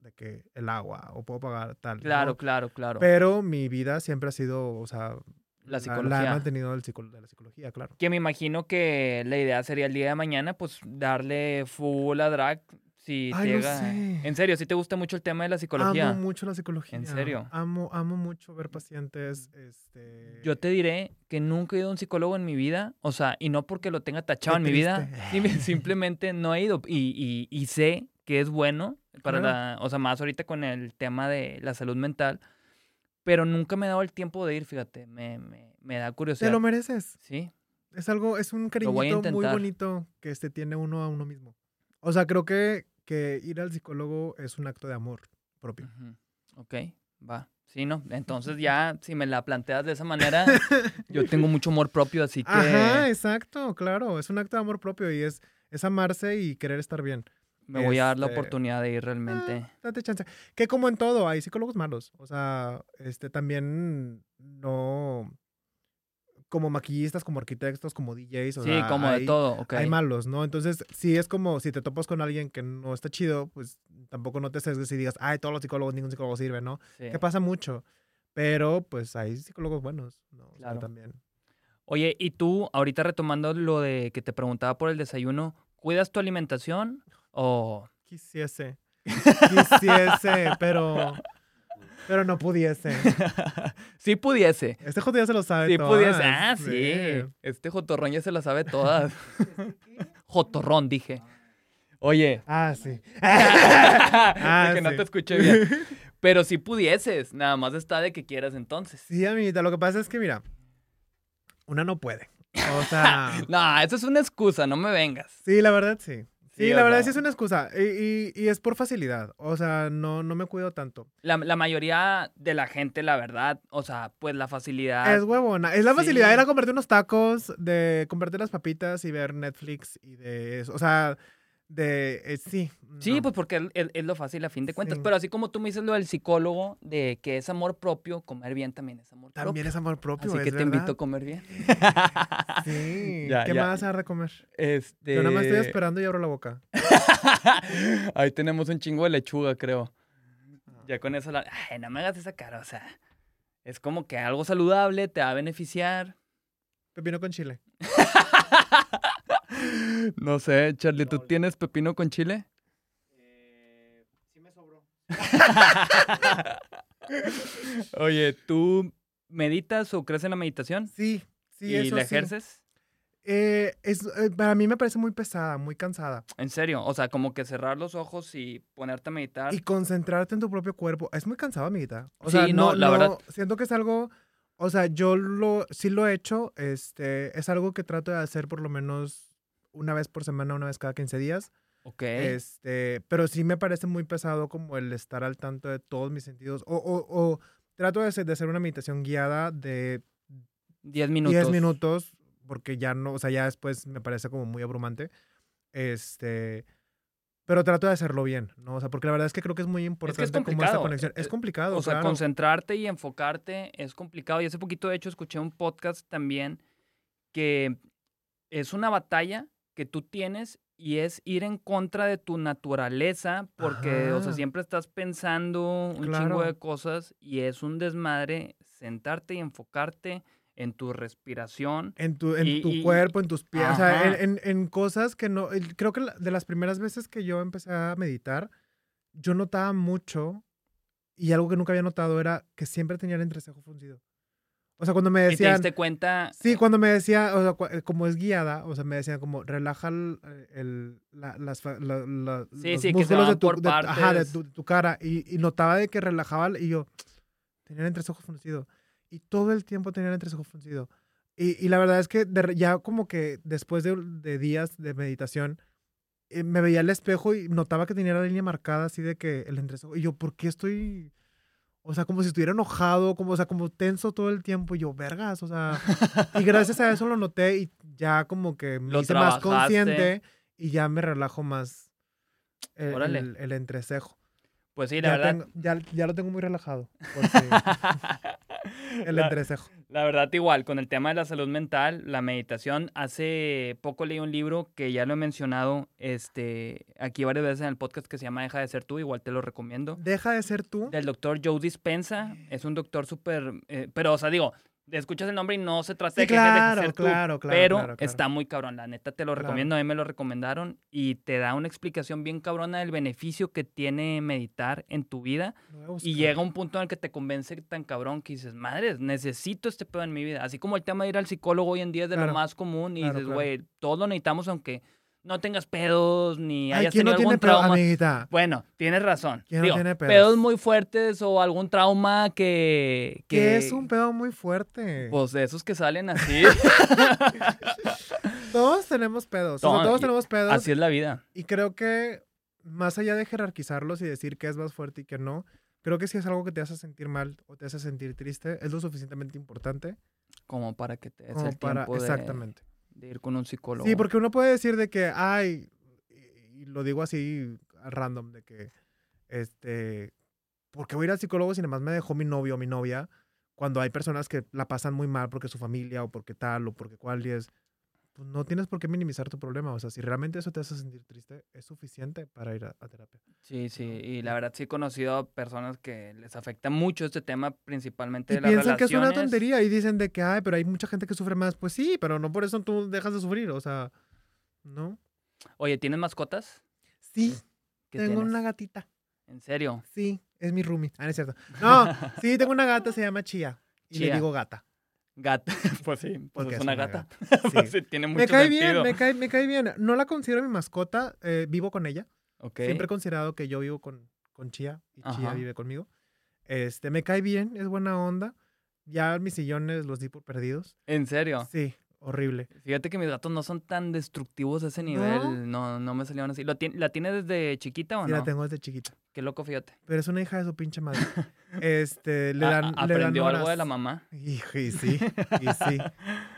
de que el agua o puedo pagar tal. ¿no? Claro, claro, claro. Pero mi vida siempre ha sido, o sea, La La, psicología. he mantenido del psico- de la psicología, claro. Que me imagino que la idea sería el día de mañana, pues, darle full a drag. Si Ay, te no llega- sé. En serio, si te gusta mucho el tema de la psicología. Amo mucho la psicología. ¿En serio? Amo, amo mucho ver pacientes, este... Yo te diré que nunca he ido a un psicólogo en mi vida, o sea, y no porque lo tenga tachado Qué en mi vida, simplemente no he ido. Y, y- y sé que es bueno para Claro. la, o sea, más ahorita con el tema de la salud mental, pero nunca me he dado el tiempo de ir, fíjate, me, me, me da Te curiosidad. lo mereces. Sí, Es algo, es un cariñito muy bonito que este tiene uno a uno mismo. O sea, creo que, que ir al psicólogo es un acto de amor propio. ujú, ok, va. Sí, no, entonces ya, si me la planteas de esa manera, yo tengo mucho amor propio, así que Ajá, exacto, claro. Es un acto de amor propio y es, es amarse y querer estar bien. Me voy a dar la este, oportunidad de ir realmente. Ah, date chance. Que como en todo, hay psicólogos malos. O sea, este también no. Como maquillistas, como arquitectos, como DJs. O sí, sea, como hay, de todo, ok. Hay malos, ¿no? Entonces, sí es como si te topas con alguien que no está chido, pues tampoco no te sesgues y digas, ay, todos los psicólogos, ningún psicólogo sirve, ¿no? sí. Que pasa mucho. Pero, pues hay psicólogos buenos, ¿no? O sea, Claro. también. Oye, y tú, ahorita retomando lo de que te preguntaba por el desayuno, ¿cuidas tu alimentación o Quisiese. Quisiese, pero. Pero no pudiese. sí pudiese? Este joto ya se lo sabe Sí todas, pudiese. Ah, sí. Este jotorrón ya se la sabe todas. jotorrón, dije. Oye. Ah, sí. Ah, que no sí. te escuché bien. Pero si pudieses, nada más está de que quieras entonces. Sí, amiguita, lo que pasa es que, mira, una no puede. O sea, No, eso es una excusa, no me vengas. sí, la verdad sí. Sí, Sí, la verdad sea. sí es una excusa. Y, y- y es por facilidad. O sea, no, no me cuido tanto. La, la mayoría de la gente, la verdad, o sea, pues la facilidad. Es huevona. Es la facilidad sí. de ir a comprarte unos tacos, de comprarte las papitas y ver Netflix y de eso. O sea, de. eh, sí. Sí, no. pues porque es, lo fácil a fin de cuentas. Sí. Pero así como tú me dices lo del psicólogo, de que es amor propio, comer bien también es amor También propio. es amor propio. Así es que te invito a comer bien. Sí. Ya, ¿Qué ya. más vas a comer? Este... Yo nada más estoy esperando y abro la boca. Ahí tenemos un chingo de lechuga, creo. Ya con eso la... Ay, no me hagas esa cara, o sea... Es como que algo saludable te va a beneficiar. Pepino con chile. No sé, Charlie, ¿tú tienes pepino con chile? Eh, sí me sobró. Oye, ¿tú meditas o crees en la meditación? Sí, sí, ¿Y eso la sí. ejerces? Eh, es, eh, para mí me parece muy pesada, muy cansada. En serio, o sea, como que cerrar los ojos y ponerte a meditar. Y concentrarte en tu propio cuerpo. Es muy cansado, amiguita. O Sí, sea, no, no, la no- verdad. Siento que es algo. O sea, yo lo, sí lo he hecho. Este, es algo que trato de hacer por lo menos una vez por semana, una vez cada 15 días. Ok. Este, pero sí me parece muy pesado como el estar al tanto de todos mis sentidos. O, o- o trato de hacer, de hacer una meditación guiada de 10 minutos. 10 minutos, porque ya no, o sea, ya después me parece como muy abrumante. Este, pero trato de hacerlo bien, ¿no? O sea, porque la verdad es que creo que es muy importante como esta conexión. eh, Es complicado, O sea, claro. concentrarte y enfocarte es complicado. Y hace poquito, de hecho, escuché un podcast también que es una batalla que tú tienes y es ir en contra de tu naturaleza porque, o sea, Ajá. siempre estás pensando un chingo de cosas y es un desmadre sentarte y enfocarte en tu respiración. En tu, en Y- tu y- cuerpo, en tus pies, o sea, en, Ajá. en- en cosas que no... Creo que de las primeras veces que yo empecé a meditar, yo notaba mucho, y algo que nunca había notado era que siempre tenía el entrecejo fruncido. O sea, cuando me Y te decían... diste cuenta. Sí, cuando me decía, o sea, eh, como es guiada, o sea, me decían como relaja el, el- la- las, la- la- Sí, los sí, músculos de tu, de- ajá, de tu, tu cara y, y notaba de que relajaba y yo tenía el entrecejo fruncido y todo el tiempo tenía el entrecejo fruncido. Y, y la verdad es que de ya como que después de, de días de meditación eh, me veía al espejo y notaba que tenía la línea marcada así de que el entrecejo y yo, ¿por qué estoy o sea, como si estuviera enojado, como, o sea, como tenso todo el tiempo. Y yo, vergas, o sea. y gracias a eso lo noté y ya como que me Lo hice más consciente y ya me relajo más el, Órale. el- el entrecejo. Pues sí, la ya, verdad. tengo- ya, ya lo tengo muy relajado. porque el La- entrecejo. La verdad, igual, con el tema de la salud mental, la meditación, hace poco leí un libro que ya lo he mencionado este, aquí varias veces en el podcast que se llama Deja de ser tú, igual te lo recomiendo. Deja de ser tú. Del doctor Joe Dispensa, es un doctor súper, eh, pero o sea, digo, escuchas el nombre y no se trata Sí, de que dejes de claro, ser tú, claro, claro, pero claro, claro. está muy cabrón, la neta te lo Claro. recomiendo, a mí me lo recomendaron y te da una explicación bien cabrona del beneficio que tiene meditar en tu vida. Y llega un punto en el que te convence tan cabrón que dices, madre, necesito este pedo en mi vida. Así como el tema de ir al psicólogo hoy en día es de Claro, lo más común y claro, dices, claro. güey, todos lo necesitamos aunque no tengas pedos ni Ay, hayas ¿quién tenido no tiene algún pedo, trauma. amiguita? Bueno, tienes razón. ¿Quién no Digo, tiene pedos? pedos muy fuertes o algún trauma que... que Que es un pedo muy fuerte. Pues de esos que salen así. todos tenemos pedos. o sea, todos y- tenemos pedos. así es la vida. Y creo que más allá de jerarquizarlos y decir qué es más fuerte y qué no, creo que si es algo que te hace sentir mal o te hace sentir triste, es lo suficientemente importante Como para que te des como el para... tiempo de, Exactamente. De ir con un psicólogo. Sí, porque uno puede decir de que, ay, y lo digo así random, de que, este, ¿por qué voy a ir al psicólogo si nada más me dejó mi novio o mi novia? Cuando hay personas que la pasan muy mal porque su familia o porque tal o porque cual y es, pues no tienes por qué minimizar tu problema. O sea, si realmente eso te hace sentir triste, es suficiente para ir a, a terapia. Sí, sí, y la verdad sí he conocido a personas que les afecta mucho este tema, principalmente Y de las piensan que es una tontería y dicen de que, ay, pero hay mucha gente que sufre más. Pues sí, pero no por eso tú dejas de sufrir. O sea, ¿no? Oye, ¿tienes mascotas? Sí, ¿Qué tengo tienes? una gatita. ¿En serio? Sí, es mi roomie. Ah, no es cierto. No, sí, tengo una gata, se llama Chía. Y le digo gata. Gata. Pues sí, pues Porque es es una una gata. Sí. Pues sí, tiene mucho Me cae sentido. bien, me cae, me cae bien. No la considero mi mascota, eh, vivo con ella. Ok. Siempre he considerado que yo vivo con, con Chía y Chía Ajá. vive conmigo. Este, me cae bien, es buena onda. Ya mis sillones los di por perdidos. ¿En serio? Sí, horrible. Fíjate que mis gatos no son tan destructivos a ese nivel. No, no, me salieron así. ¿Lo tien- ¿La tiene desde chiquita o Sí, no? la tengo desde chiquita. Qué loco, fíjate. Pero es una hija de su pinche madre. Este, le A- dan, a- le dan ¿Aprendió algo de la mamá? Y, y sí, y sí.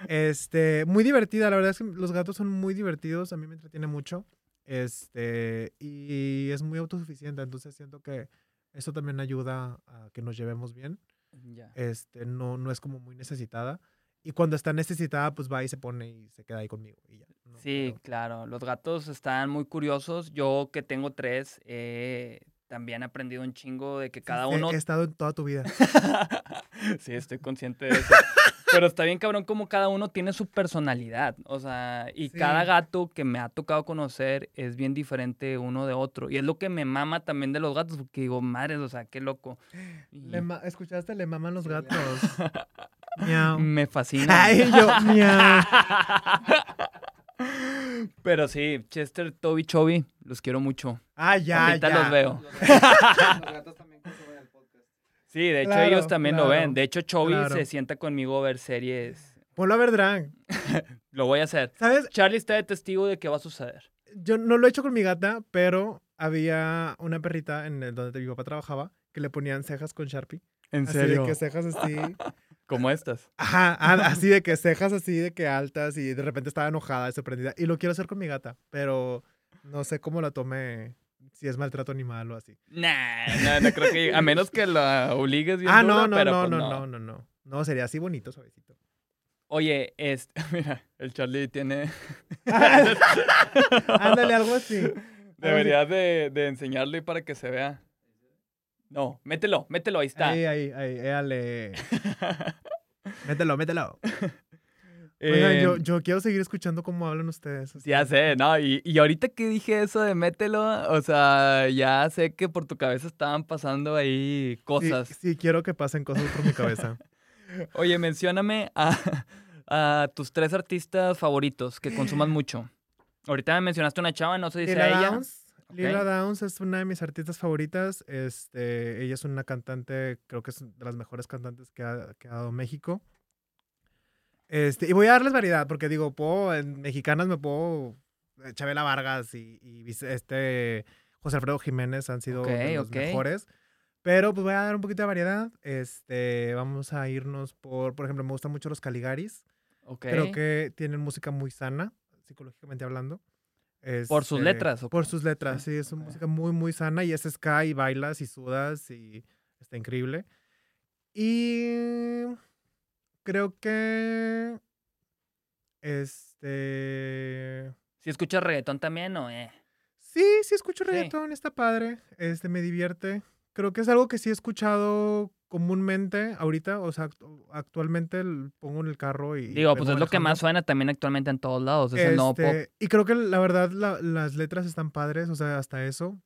Este, muy divertida, la verdad es que los gatos son muy divertidos, a mí me entretiene mucho. Este, y es muy autosuficiente, entonces siento que eso también ayuda a que nos llevemos bien. Ya. Este, no, no es como muy necesitada. Y cuando está necesitada, pues va y se pone y se queda ahí conmigo. Y ya, ¿no? Sí, Pero- claro. Los gatos están muy curiosos. Yo que tengo tres, eh, también he aprendido un chingo de que cada Sí, he- uno... He estado en toda tu vida. sí, estoy consciente de eso. Pero está bien cabrón como cada uno tiene su personalidad. O sea, y Sí. cada gato que me ha tocado conocer es bien diferente uno de otro. Y es lo que me mama también de los gatos, porque digo, madres, o sea, qué loco. Y Le ma- ¿Escuchaste? Le maman los gatos. Miau. me fascina. Ay, yo, miau. Pero sí, Chester, Toby, Chovy, los quiero mucho. Ah, ya, Ahorita ya. los veo. Los gatos, los gatos también. Sí, de hecho Claro, ellos también lo ven. De hecho, Chovy claro. se sienta conmigo a ver series. Ponlo a ver drag. Lo voy a hacer. ¿Sabes? Charlie está de testigo de que va a suceder. Yo no lo he hecho con mi gata, pero había una perrita en el donde mi papá trabajaba que le ponían cejas con Sharpie. ¿En Así de que cejas así. Como estas. Ajá, así de que cejas así de que altas y de repente estaba enojada y sorprendida. Y lo quiero hacer con mi gata, pero no sé cómo la tome, si es maltrato animal o así. Nah, no, no creo que... A menos que la obligues bien Ah, no, no, pero no, pues no, no, no, no. No, sería así bonito, suavecito. Oye, este... Mira, el Charlie tiene... Ándale, algo así. Deberías de, de enseñarle para que se vea. No, mételo, mételo, ahí está. Ahí, ahí, ahí, éale. Mételo, mételo. Oigan, Eh, yo, yo quiero seguir escuchando cómo hablan ustedes. así. Ya sé, no, y, y ahorita que dije eso de mételo, o sea, ya sé que por tu cabeza estaban pasando ahí cosas. Sí, quiero que pasen cosas por mi cabeza. Oye, mencióname a, a tus tres artistas favoritos que consumas mucho. Ahorita me mencionaste una chava, no sé si sea ella. Downs. Lila Downs es una de mis artistas favoritas. Este, ella es una cantante, creo que es de las mejores cantantes que ha, que ha dado México. Este, y voy a darles variedad, porque digo, puedo, en mexicanas me puedo. eh, Chabela Vargas y, y este José Alfredo Jiménez han sido de Ok, los ok. mejores. Pero pues voy a dar un poquito de variedad. Este, vamos a irnos por, por ejemplo, me gustan mucho los Caligaris. Ok. Creo que tienen música muy sana, psicológicamente hablando. Por sus Este, letras, ¿o Por sus letras, sí, es una música muy, muy sana y es ska y bailas y sudas y está increíble. Y creo que. Este. ¿Si escuchas reggaetón también o eh? Sí, sí escucho Sí. reggaetón, está padre. Este, me divierte. Creo que es algo que sí he escuchado comúnmente ahorita, o sea, actu- actualmente pongo en el carro y... Digo, pues es lo que más suena también actualmente en todos lados, es el nuevo pop. Este, Y creo que la verdad la- las letras están padres, o sea, hasta eso.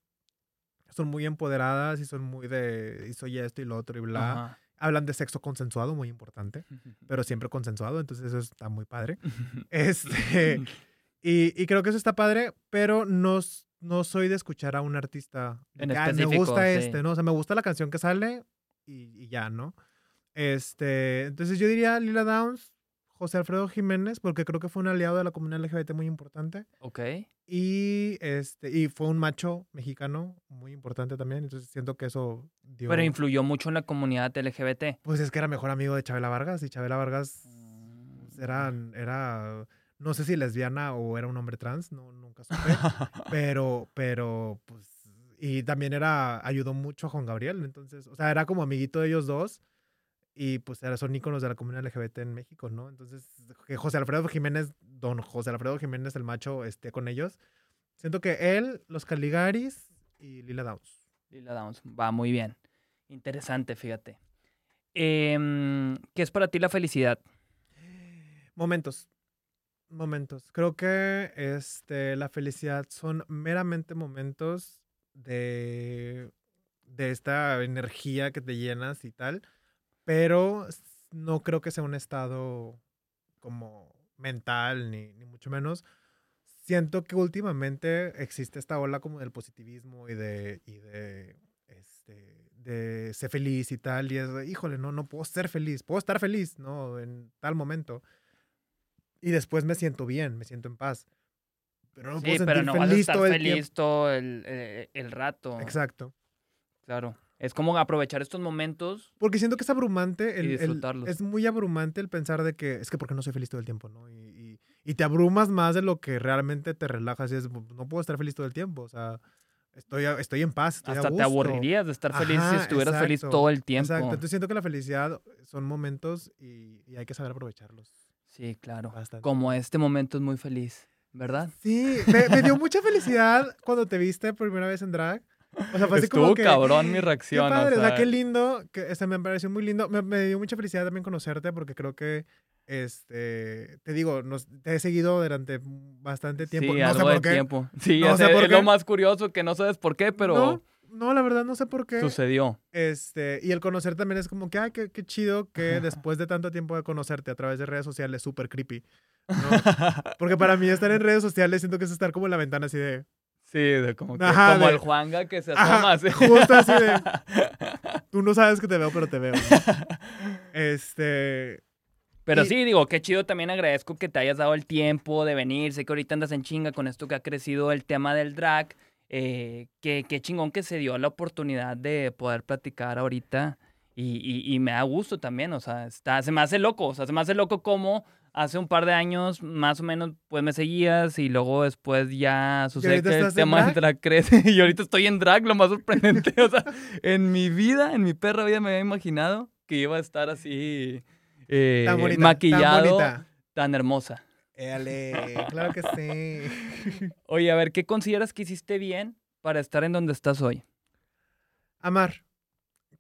Son muy empoderadas y son muy de, y soy esto y lo otro y bla. Ajá. Hablan de sexo consensuado, muy importante, pero siempre consensuado, entonces eso está muy padre. Este, Y, y creo que eso está padre, pero no, no soy de escuchar a un artista. En "Ah, me gusta sí. este, ¿no? O sea, me gusta la canción que sale y, y ya, ¿no? Este, entonces yo diría Lila Downs, José Alfredo Jiménez, porque creo que fue un aliado de la comunidad LGBT muy importante. Ok. Y, este, y fue un macho mexicano muy importante también. Entonces siento que eso dio. Pero influyó mucho en la comunidad LGBT. Pues es que era mejor amigo de Chabela Vargas y Chabela Vargas pues, era, era, no sé si lesbiana o era un hombre trans, no, nunca supe, pero, pero, pues, y también era, ayudó mucho a Juan Gabriel, entonces, o sea, era como amiguito de ellos dos y pues son íconos de la comunidad LGBT en México, ¿no? Entonces, que José Alfredo Jiménez, don José Alfredo Jiménez, el macho, esté con ellos, siento que él, los Caligaris y Lila Downs. Lila Downs. Va muy bien. Interesante, fíjate. Em, ¿Qué es para ti la felicidad? Momentos. Momentos. Creo que este, la felicidad son meramente momentos de, de esta energía que te llenas y tal, pero no creo que sea un estado como mental, ni, ni mucho menos. Siento que últimamente existe esta ola como del positivismo y de, y de, este, de ser feliz y tal, y es, híjole, no, no puedo ser feliz, puedo estar feliz, ¿no? En tal momento. Y después me siento bien, me siento en paz. Pero no Sí, puedo pero sentir no vas a feliz estar todo el feliz todo el, eh, el rato. Exacto. Claro. Es como aprovechar estos momentos. Porque siento que es abrumante, Y el, el- disfrutarlos. es muy abrumante el pensar de que es que porque no soy feliz todo el tiempo, ¿no? Y, y- y te abrumas más de lo que realmente te relajas y es, no puedo estar feliz todo el tiempo, o sea, estoy, a- estoy en paz, estoy a Hasta te gusto. aburrirías de estar feliz si Ajá, estuvieras feliz exacto, todo el tiempo. Exacto, entonces siento que la felicidad son momentos y, y hay que saber aprovecharlos Sí, claro. bastante. Como este momento es muy feliz, ¿verdad? Sí, me, me dio mucha felicidad cuando te viste por primera vez en drag. O sea, fue así como Estuvo que... cabrón mi Qué reacción. padre, o o sea, sea, qué lindo, que este, me pareció muy lindo. Me, me dio mucha felicidad también conocerte porque creo que, este, te digo, nos, te he seguido durante bastante tiempo. Sí, no sé algo por de qué. tiempo. Sí, No sé por es lo qué. más curioso que no sabes por qué, pero No, no, la verdad no sé por qué. sucedió. Este, y el conocer también es como que, ay, qué, qué chido que después de tanto tiempo de conocerte a través de redes sociales, súper creepy. ¿no? Porque para mí estar en redes sociales siento que es estar como en la ventana así de... Sí, de como, que- Ajá, como de- el Juanga que se asoma. así. justo así de... Tú no sabes que te veo, pero te veo. Este... Pero Y- sí, digo, qué chido también agradezco que te hayas dado el tiempo de venir. Sé que ahorita andas en chinga con esto que ha crecido el tema del drag. Eh, qué, qué chingón que se dio la oportunidad de poder platicar ahorita. Y, y- y me da gusto también, o sea, está, se me hace loco, o sea, se me hace loco como hace un par de años más o menos pues me seguías y luego después ya sucede que el tema del drag? crece y ahorita estoy en drag, lo más sorprendente, o sea, en mi vida, en mi perra vida me había imaginado que iba a estar así eh, Tan bonita, maquillado, tan tan hermosa. Éale, claro que sí. Oye, a ver, ¿qué consideras que hiciste bien para estar en donde estás hoy? Amar.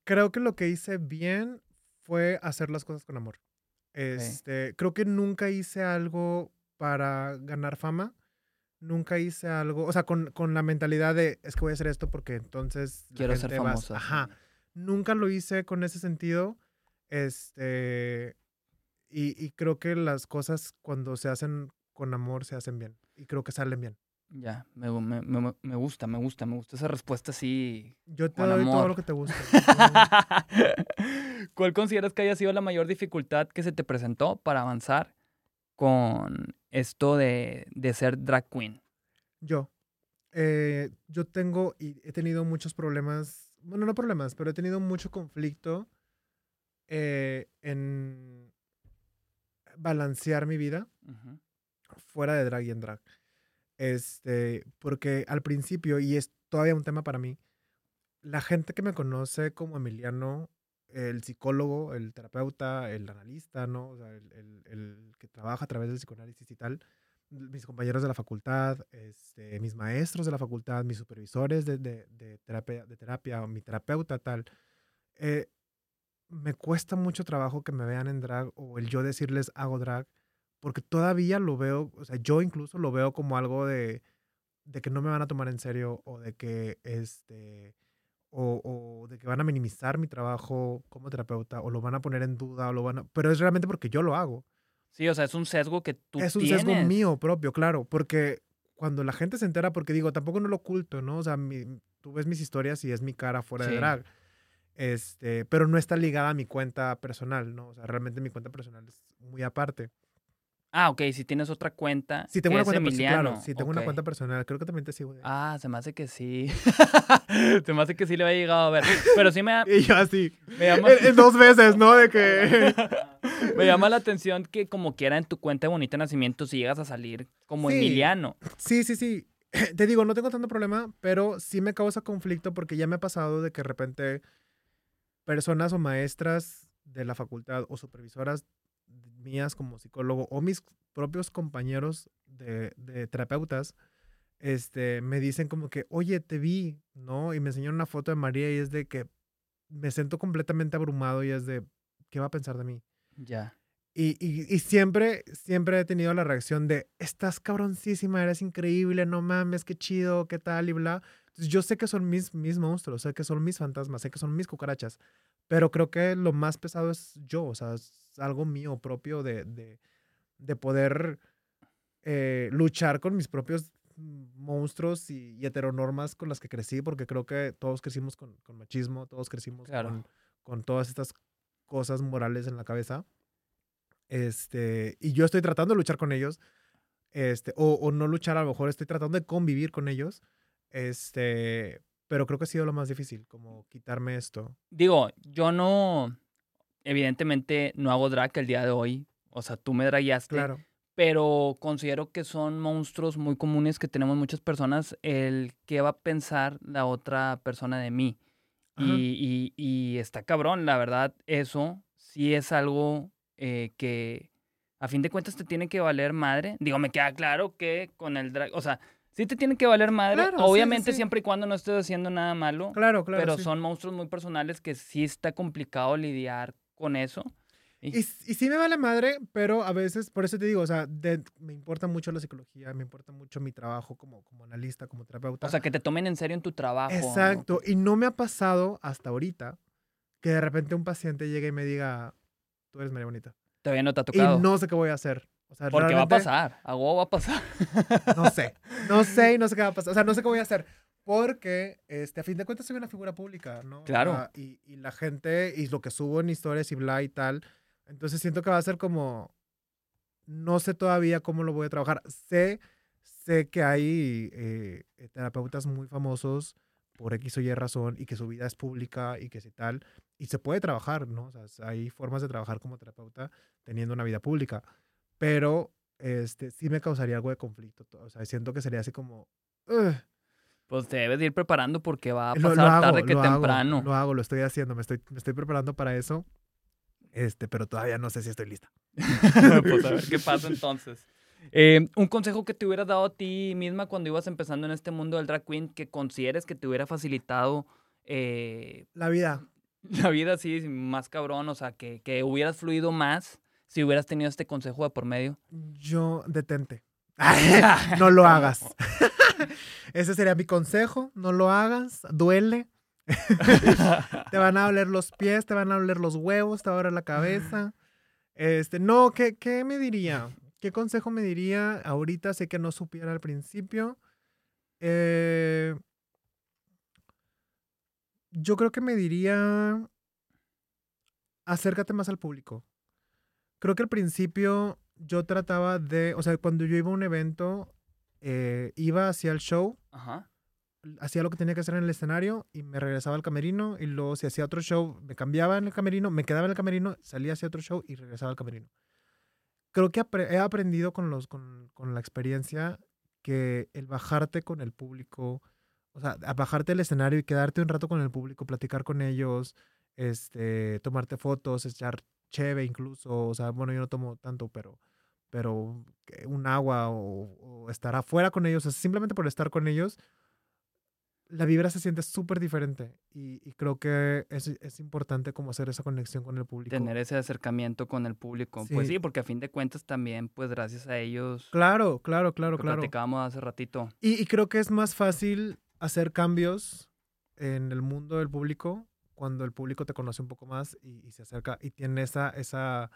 Creo que lo que hice bien fue hacer las cosas con amor. Este, creo que nunca hice algo para ganar fama. Nunca hice algo, o sea, con, con la mentalidad de es que voy a hacer esto porque entonces Quiero ser gente famosa. Ajá. Nunca lo hice con ese sentido. Este, y, y creo que las cosas cuando se hacen con amor se hacen bien. Y creo que salen bien. Ya, me, me- me- me gusta, me gusta, me gusta esa respuesta así. Yo te doy todo lo que te gusta. ¿Cuál consideras que haya sido la mayor dificultad que se te presentó para avanzar con esto de, de ser drag queen? Yo. eh, yo tengo y he tenido muchos problemas, bueno, no problemas, pero he tenido mucho conflicto eh, en balancear mi vida fuera de drag y en drag. Este, porque al principio, y es todavía un tema para mí, la gente que me conoce como Emiliano, el psicólogo, el terapeuta, el analista, ¿no? O sea, el, el- el que trabaja a través del psicoanálisis y tal, mis compañeros de la facultad, este, mis maestros de la facultad, mis supervisores de, de- de terapia, de terapia, o mi terapeuta tal, eh, me cuesta mucho trabajo que me vean en drag o el yo decirles hago drag, porque todavía lo veo, o sea, yo incluso lo veo como algo de, de que no me van a tomar en serio o de que este o, o de que van a minimizar mi trabajo como terapeuta o lo van a poner en duda o lo van a, pero es realmente porque yo lo hago. Sí, o sea, es un sesgo que tú es un tienes. sesgo mío propio, claro, porque cuando la gente se entera, porque digo, tampoco no lo oculto, ¿no? O sea, mi- tú ves mis historias y es mi cara fuera Sí. de drag. Este, pero no está ligada a mi cuenta personal, ¿no? O sea, realmente mi cuenta personal es muy aparte. Ah, ok, si tienes otra cuenta. Si tengo una cuenta personal, claro, si tengo una cuenta personal, creo que también te sigo. de- Ah, se me hace que sí. se me hace que sí le había llegado a ver. Pero sí me, da- Y yo así, me llama, dos veces, ¿no? De que... me llama la atención que como quiera en tu cuenta de Bonita Nacimiento si llegas a salir como Sí. Emiliano. Sí, sí, sí. Te digo, no tengo tanto problema, pero sí me causa conflicto porque ya me ha pasado de que de repente personas o maestras de la facultad o supervisoras mías como psicólogo o mis propios compañeros de, de terapeutas este, me dicen como que, oye, te vi, ¿no? Y me enseñaron una foto de María y es de que me siento completamente abrumado y es de, ¿qué va a pensar de mí? Ya. Y, y, y siempre, siempre he tenido la reacción de, estás cabroncísima, eres increíble, no mames, qué chido, qué tal y bla. Entonces, yo sé que son mis, mis monstruos, sé que son mis fantasmas, sé que son mis cucarachas, pero creo que lo más pesado es yo, o sea, es algo mío propio de, de, de poder eh, luchar con mis propios monstruos y, y heteronormas con las que crecí, porque creo que todos crecimos con, con machismo, todos crecimos Claro. con, con todas estas cosas morales en la cabeza. Este, y yo estoy tratando de luchar con ellos, este, o, o no luchar, a lo mejor estoy tratando de convivir con ellos, este, pero creo que ha sido lo más difícil, como quitarme esto. Digo, yo no, evidentemente no hago drag el día de hoy. O sea, tú me dragueaste. Claro. pero considero que son monstruos muy comunes que tenemos muchas personas, el qué va a pensar la otra persona de mí. Ajá. Y, y- y está cabrón, la verdad, eso sí es algo eh, que a fin de cuentas te tiene que valer madre. Digo, me queda claro que con el drag, o sea, sí te tiene que valer madre, Claro, sí, obviamente sí. siempre y cuando no estés haciendo nada malo, Claro, claro. pero sí. son monstruos muy personales que sí está complicado lidiar con eso. Y, y sí me vale madre, pero a veces, por eso te digo, o sea, de- me importa mucho la psicología, me importa mucho mi trabajo como, como analista, como terapeuta. O sea, que te tomen en serio en tu trabajo. ¿no? Exacto. Y no me ha pasado hasta ahorita que de repente un paciente llegue y me diga, tú eres María Bonita. Todavía no te ha Y tocado. no sé qué voy a hacer. O sea, Porque va a pasar. A huevo va a pasar. No sé. No sé y no sé qué va a pasar. O sea, no sé qué voy a hacer. Porque, este, a fin de cuentas, soy una figura pública, ¿no? O Claro. sea, y, y la gente, y lo que subo en historias y bla y tal. Entonces siento que va a ser como. No sé todavía cómo lo voy a trabajar. Sé, sé que hay eh, eh, terapeutas muy famosos por X o Y razón y que su vida es pública y que si tal. Y se puede trabajar, ¿no? O sea, hay formas de trabajar como terapeuta teniendo una vida pública. Pero este, sí me causaría algo de conflicto. O sea, siento que sería así como. "Ugh". Pues te debes de ir preparando porque va a Lo- pasar lo hago, tarde que lo hago, temprano. lo hago, lo estoy haciendo, me estoy, me estoy preparando para eso. Este, pero todavía no sé si estoy lista. pues a ver qué pasa entonces. Eh, un consejo que te hubieras dado a ti misma cuando ibas empezando en este mundo del drag queen que consideres que te hubiera facilitado eh, La vida. la vida así más cabrón, o sea, que, que hubieras fluido más si hubieras tenido este consejo de por medio. Yo detente. no lo hagas. Ese sería mi consejo. No lo hagas. Duele. te van a doler los pies, te van a doler los huevos, te va a doler la cabeza. Este, no, ¿qué, qué me diría? ¿Qué consejo me diría? Ahorita sé que no supiera al principio. Eh, yo creo que me diría, acércate más al público. Creo que al principio yo trataba de, o sea, cuando yo iba a un evento, eh, iba hacia el show, Ajá. hacía lo que tenía que hacer en el escenario y me regresaba al camerino y luego si hacía otro show, me cambiaba en el camerino, me quedaba en el camerino, salía hacia otro show y regresaba al camerino. Creo que he aprendido con, los, con, con la experiencia que el bajarte con el público, o sea, a bajarte del escenario y quedarte un rato con el público, platicar con ellos, este, tomarte fotos, echar cheve incluso, o sea, bueno, yo no tomo tanto, pero, pero un agua o, o estar afuera con ellos, o sea, simplemente por estar con ellos, la vibra se siente súper diferente y, y creo que es, es importante como hacer esa conexión con el público. Tener ese acercamiento con el público. Pues Sí. sí, porque a fin de cuentas también, pues gracias a ellos, Claro, claro, claro, claro. platicábamos hace ratito. Y, y creo que es más fácil hacer cambios en el mundo del público cuando el público te conoce un poco más y, y se acerca y tiene esa, esa,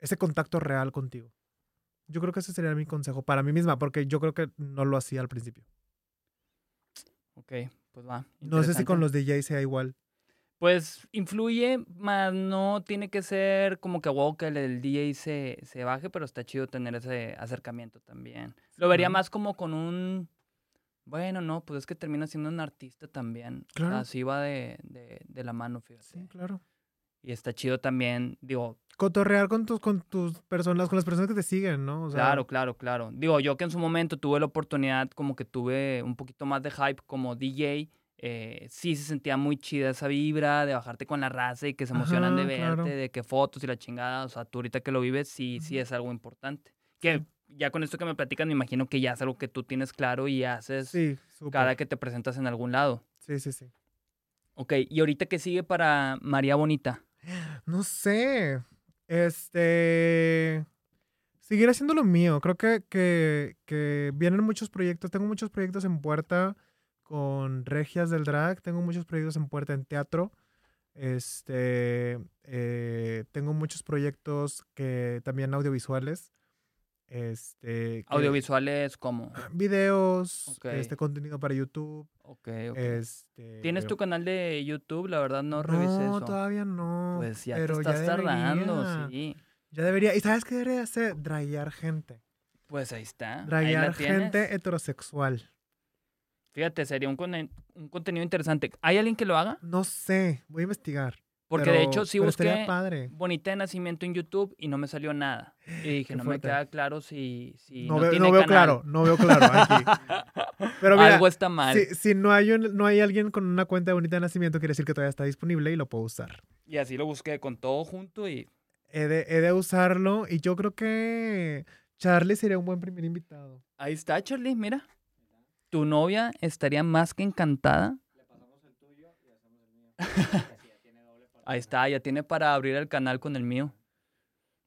ese contacto real contigo. Yo creo que ese sería mi consejo para mí misma, porque yo creo que no lo hacía al principio. Ok, pues va. No sé si con los DJs sea igual. Pues influye, más no tiene que ser como que wow que el, DJ se, se baje, pero está chido tener ese acercamiento también. Lo vería más como con un... Bueno, no, pues es que termina siendo un artista también. O sea, Claro. Así va de, de, de la mano, fíjate. Sí, claro. Y está chido también, digo, Cotorrear con tus, con tus personas, con las personas que te siguen, ¿no? O sea, claro, claro, claro. Digo, yo que en su momento tuve la oportunidad, como que tuve un poquito más de hype como DJ, eh, sí se sentía muy chida esa vibra de bajarte con la raza y que se emocionan de Ajá, verte, claro. de que fotos y la chingada. O sea, tú ahorita que lo vives, sí, sí es algo importante. Que ya con esto que me platican, me imagino que ya es algo que tú tienes claro y haces Sí, cada que te presentas en algún lado. Sí, sí, sí. Ok, y ahorita que sigue para María Bonita. No sé. Este. Seguir haciendo lo mío. Creo que, que, que vienen muchos proyectos. Tengo muchos proyectos en puerta con regias del drag. Tengo muchos proyectos en puerta en teatro. Este. eh, tengo muchos proyectos que también audiovisuales. Este. que- Audiovisuales como... Videos, Ok. este contenido para YouTube. Este. ¿Tienes tu canal de YouTube? La verdad no revisé No, eso. todavía no. Pues ya pero te estás ya tardando, sí. Ya debería. ¿Y sabes qué debería hacer? Drayar gente. Pues ahí está. Drayar gente heterosexual. Fíjate, sería un, conen- un contenido interesante. ¿Hay alguien que lo haga? No sé, voy a investigar. Porque de hecho sí busqué padre. Bonita de Nacimiento en YouTube y no me salió nada. Y dije, Qué no fuerte. me queda claro si, si no, no, veo, tiene no veo canal. claro, no veo claro aquí. Pero mira, Algo está mal. si, si no, hay un- no hay alguien con una cuenta de bonita de nacimiento, quiere decir que todavía está disponible y lo puedo usar. Y así lo busqué con todo junto y He de, he de usarlo y yo creo que Charlie sería un buen primer invitado. ahí está, Charlie, mira. Tu novia estaría más que encantada. Ahí está, ya tiene para abrir el canal con el mío.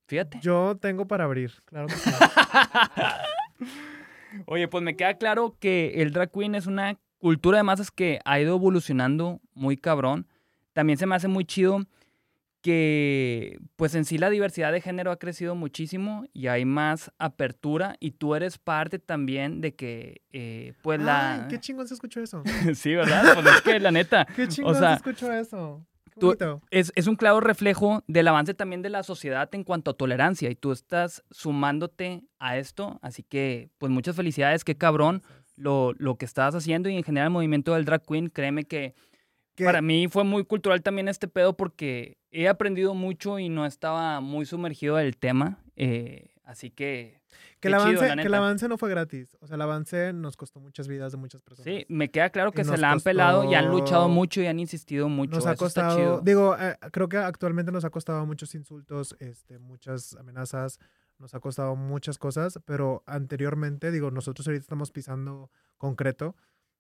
Fíjate. Yo tengo para abrir, claro que sí. Oye, pues me queda claro que el drag queen es una cultura de masas que ha ido evolucionando muy cabrón. También se me hace muy chido que, pues en sí la diversidad de género ha crecido muchísimo y hay más apertura y tú eres parte también de que, eh, pues la... Qué chingón se escuchó eso. sí, ¿verdad? Pues es que la neta, Qué chingón sea, se escuchó eso. Tú- es, es un claro reflejo del avance también de la sociedad en cuanto a tolerancia y tú estás sumándote a esto, así que pues muchas felicidades, qué cabrón lo, lo que estás haciendo y en general el movimiento del drag queen, créeme que Que- para mí fue muy cultural también este pedo porque he aprendido mucho y no estaba muy sumergido del tema, eh, así que Que el, chido, avance, la que el avance no fue gratis. O sea, el avance nos costó muchas vidas de muchas personas. sí, me queda claro que Y se nos la han pelado y han luchado mucho y han insistido mucho, Nos ha eso está costado, chido. digo, eh, creo que actualmente nos ha costado muchos insultos, este, muchas amenazas, nos ha costado muchas cosas, pero anteriormente, digo, nosotros ahorita estamos pisando concreto,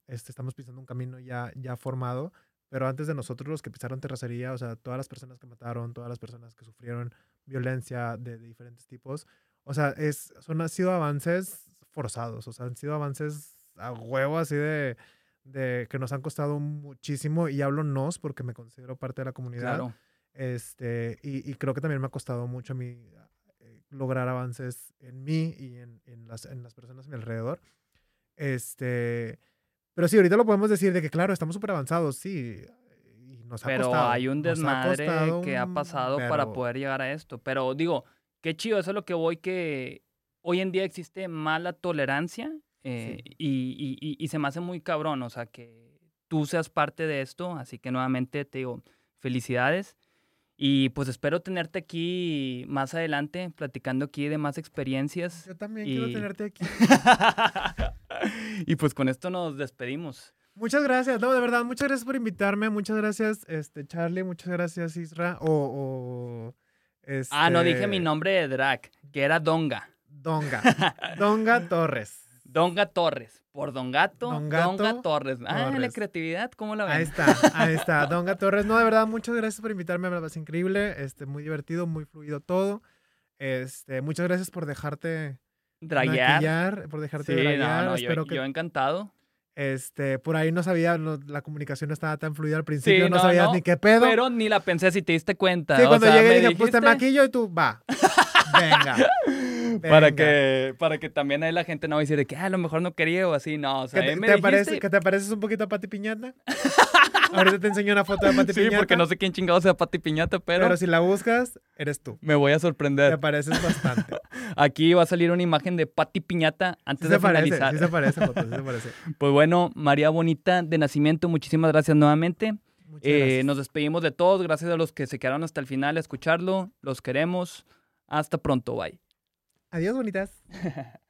este, estamos pisando un camino ya, ya formado, pero antes de nosotros los que pisaron terracería, o sea, todas las personas que mataron, todas las personas que sufrieron violencia de, de diferentes tipos, o sea, es, son, han sido avances forzados, o sea, han sido avances a huevo así de, de que nos han costado muchísimo y hablo nos porque me considero parte de la comunidad. Claro. Este, y, y creo que también me ha costado mucho a mí eh, lograr avances en mí y en, en las, en las personas a mi alrededor. Este, pero sí, ahorita lo podemos decir de que, claro, estamos súper avanzados, sí. Y nos ha Pero costado, hay un ha desmadre costado que ha un pasado para verbo. poder llegar a esto. Pero digo, qué chido, eso es lo que voy, que hoy en día existe mala tolerancia eh, Sí. y, y- y- y se me hace muy cabrón, o sea, que tú seas parte de esto. Así que nuevamente te digo, felicidades. Y pues espero tenerte aquí más adelante, platicando aquí de más experiencias. Yo también quiero tenerte aquí. y pues con esto nos despedimos. Muchas gracias, no, de verdad, muchas gracias por invitarme, muchas gracias, este, Charlie, muchas gracias, Isra, o, o Ah, no dije este, mi nombre de drag, que era Donga. Donga, Donga Torres. Donga Torres. Por Don Gato, Don Gato Donga Torres. Ah, la creatividad, ¿cómo la ven? Ahí está, ahí está, Donga Torres. No, de verdad, muchas gracias por invitarme, pasé increíble, este, muy divertido, muy fluido todo. Este, muchas gracias por dejarte Draguear. por dejarte Sí, draguear. no, yo, Espero que yo encantado. Este, por ahí no sabía, no- la comunicación no estaba tan fluida al principio, no, no, sabías no, ni qué pedo. Pero ni la pensé si te diste cuenta. sí, o cuando sea, llegué dije, pues te dijiste- maquillo y tú, va. Venga. Para que, para que también ahí la gente no va a decir de que "Ah, a lo mejor no quería o así. No, o sea, ¿Que te, me te parece, ¿Que te pareces un poquito a Pati Piñata? Ahorita te enseño una foto de Pati Sí, Piñata. porque no sé quién chingado sea Pati Piñata, pero, Pero si la buscas, eres tú. me voy a Te sorprender. pareces bastante. Aquí va a salir una imagen de Pati Piñata Sí antes se de parece, finalizar. sí se parece, Joto, sí se parece. Pues bueno, María Bonita de Nacimiento, muchísimas gracias nuevamente. Eh, nos despedimos de todos, gracias a los que se quedaron hasta el final a escucharlo. Los queremos. Hasta pronto, bye. Adiós, bonitas.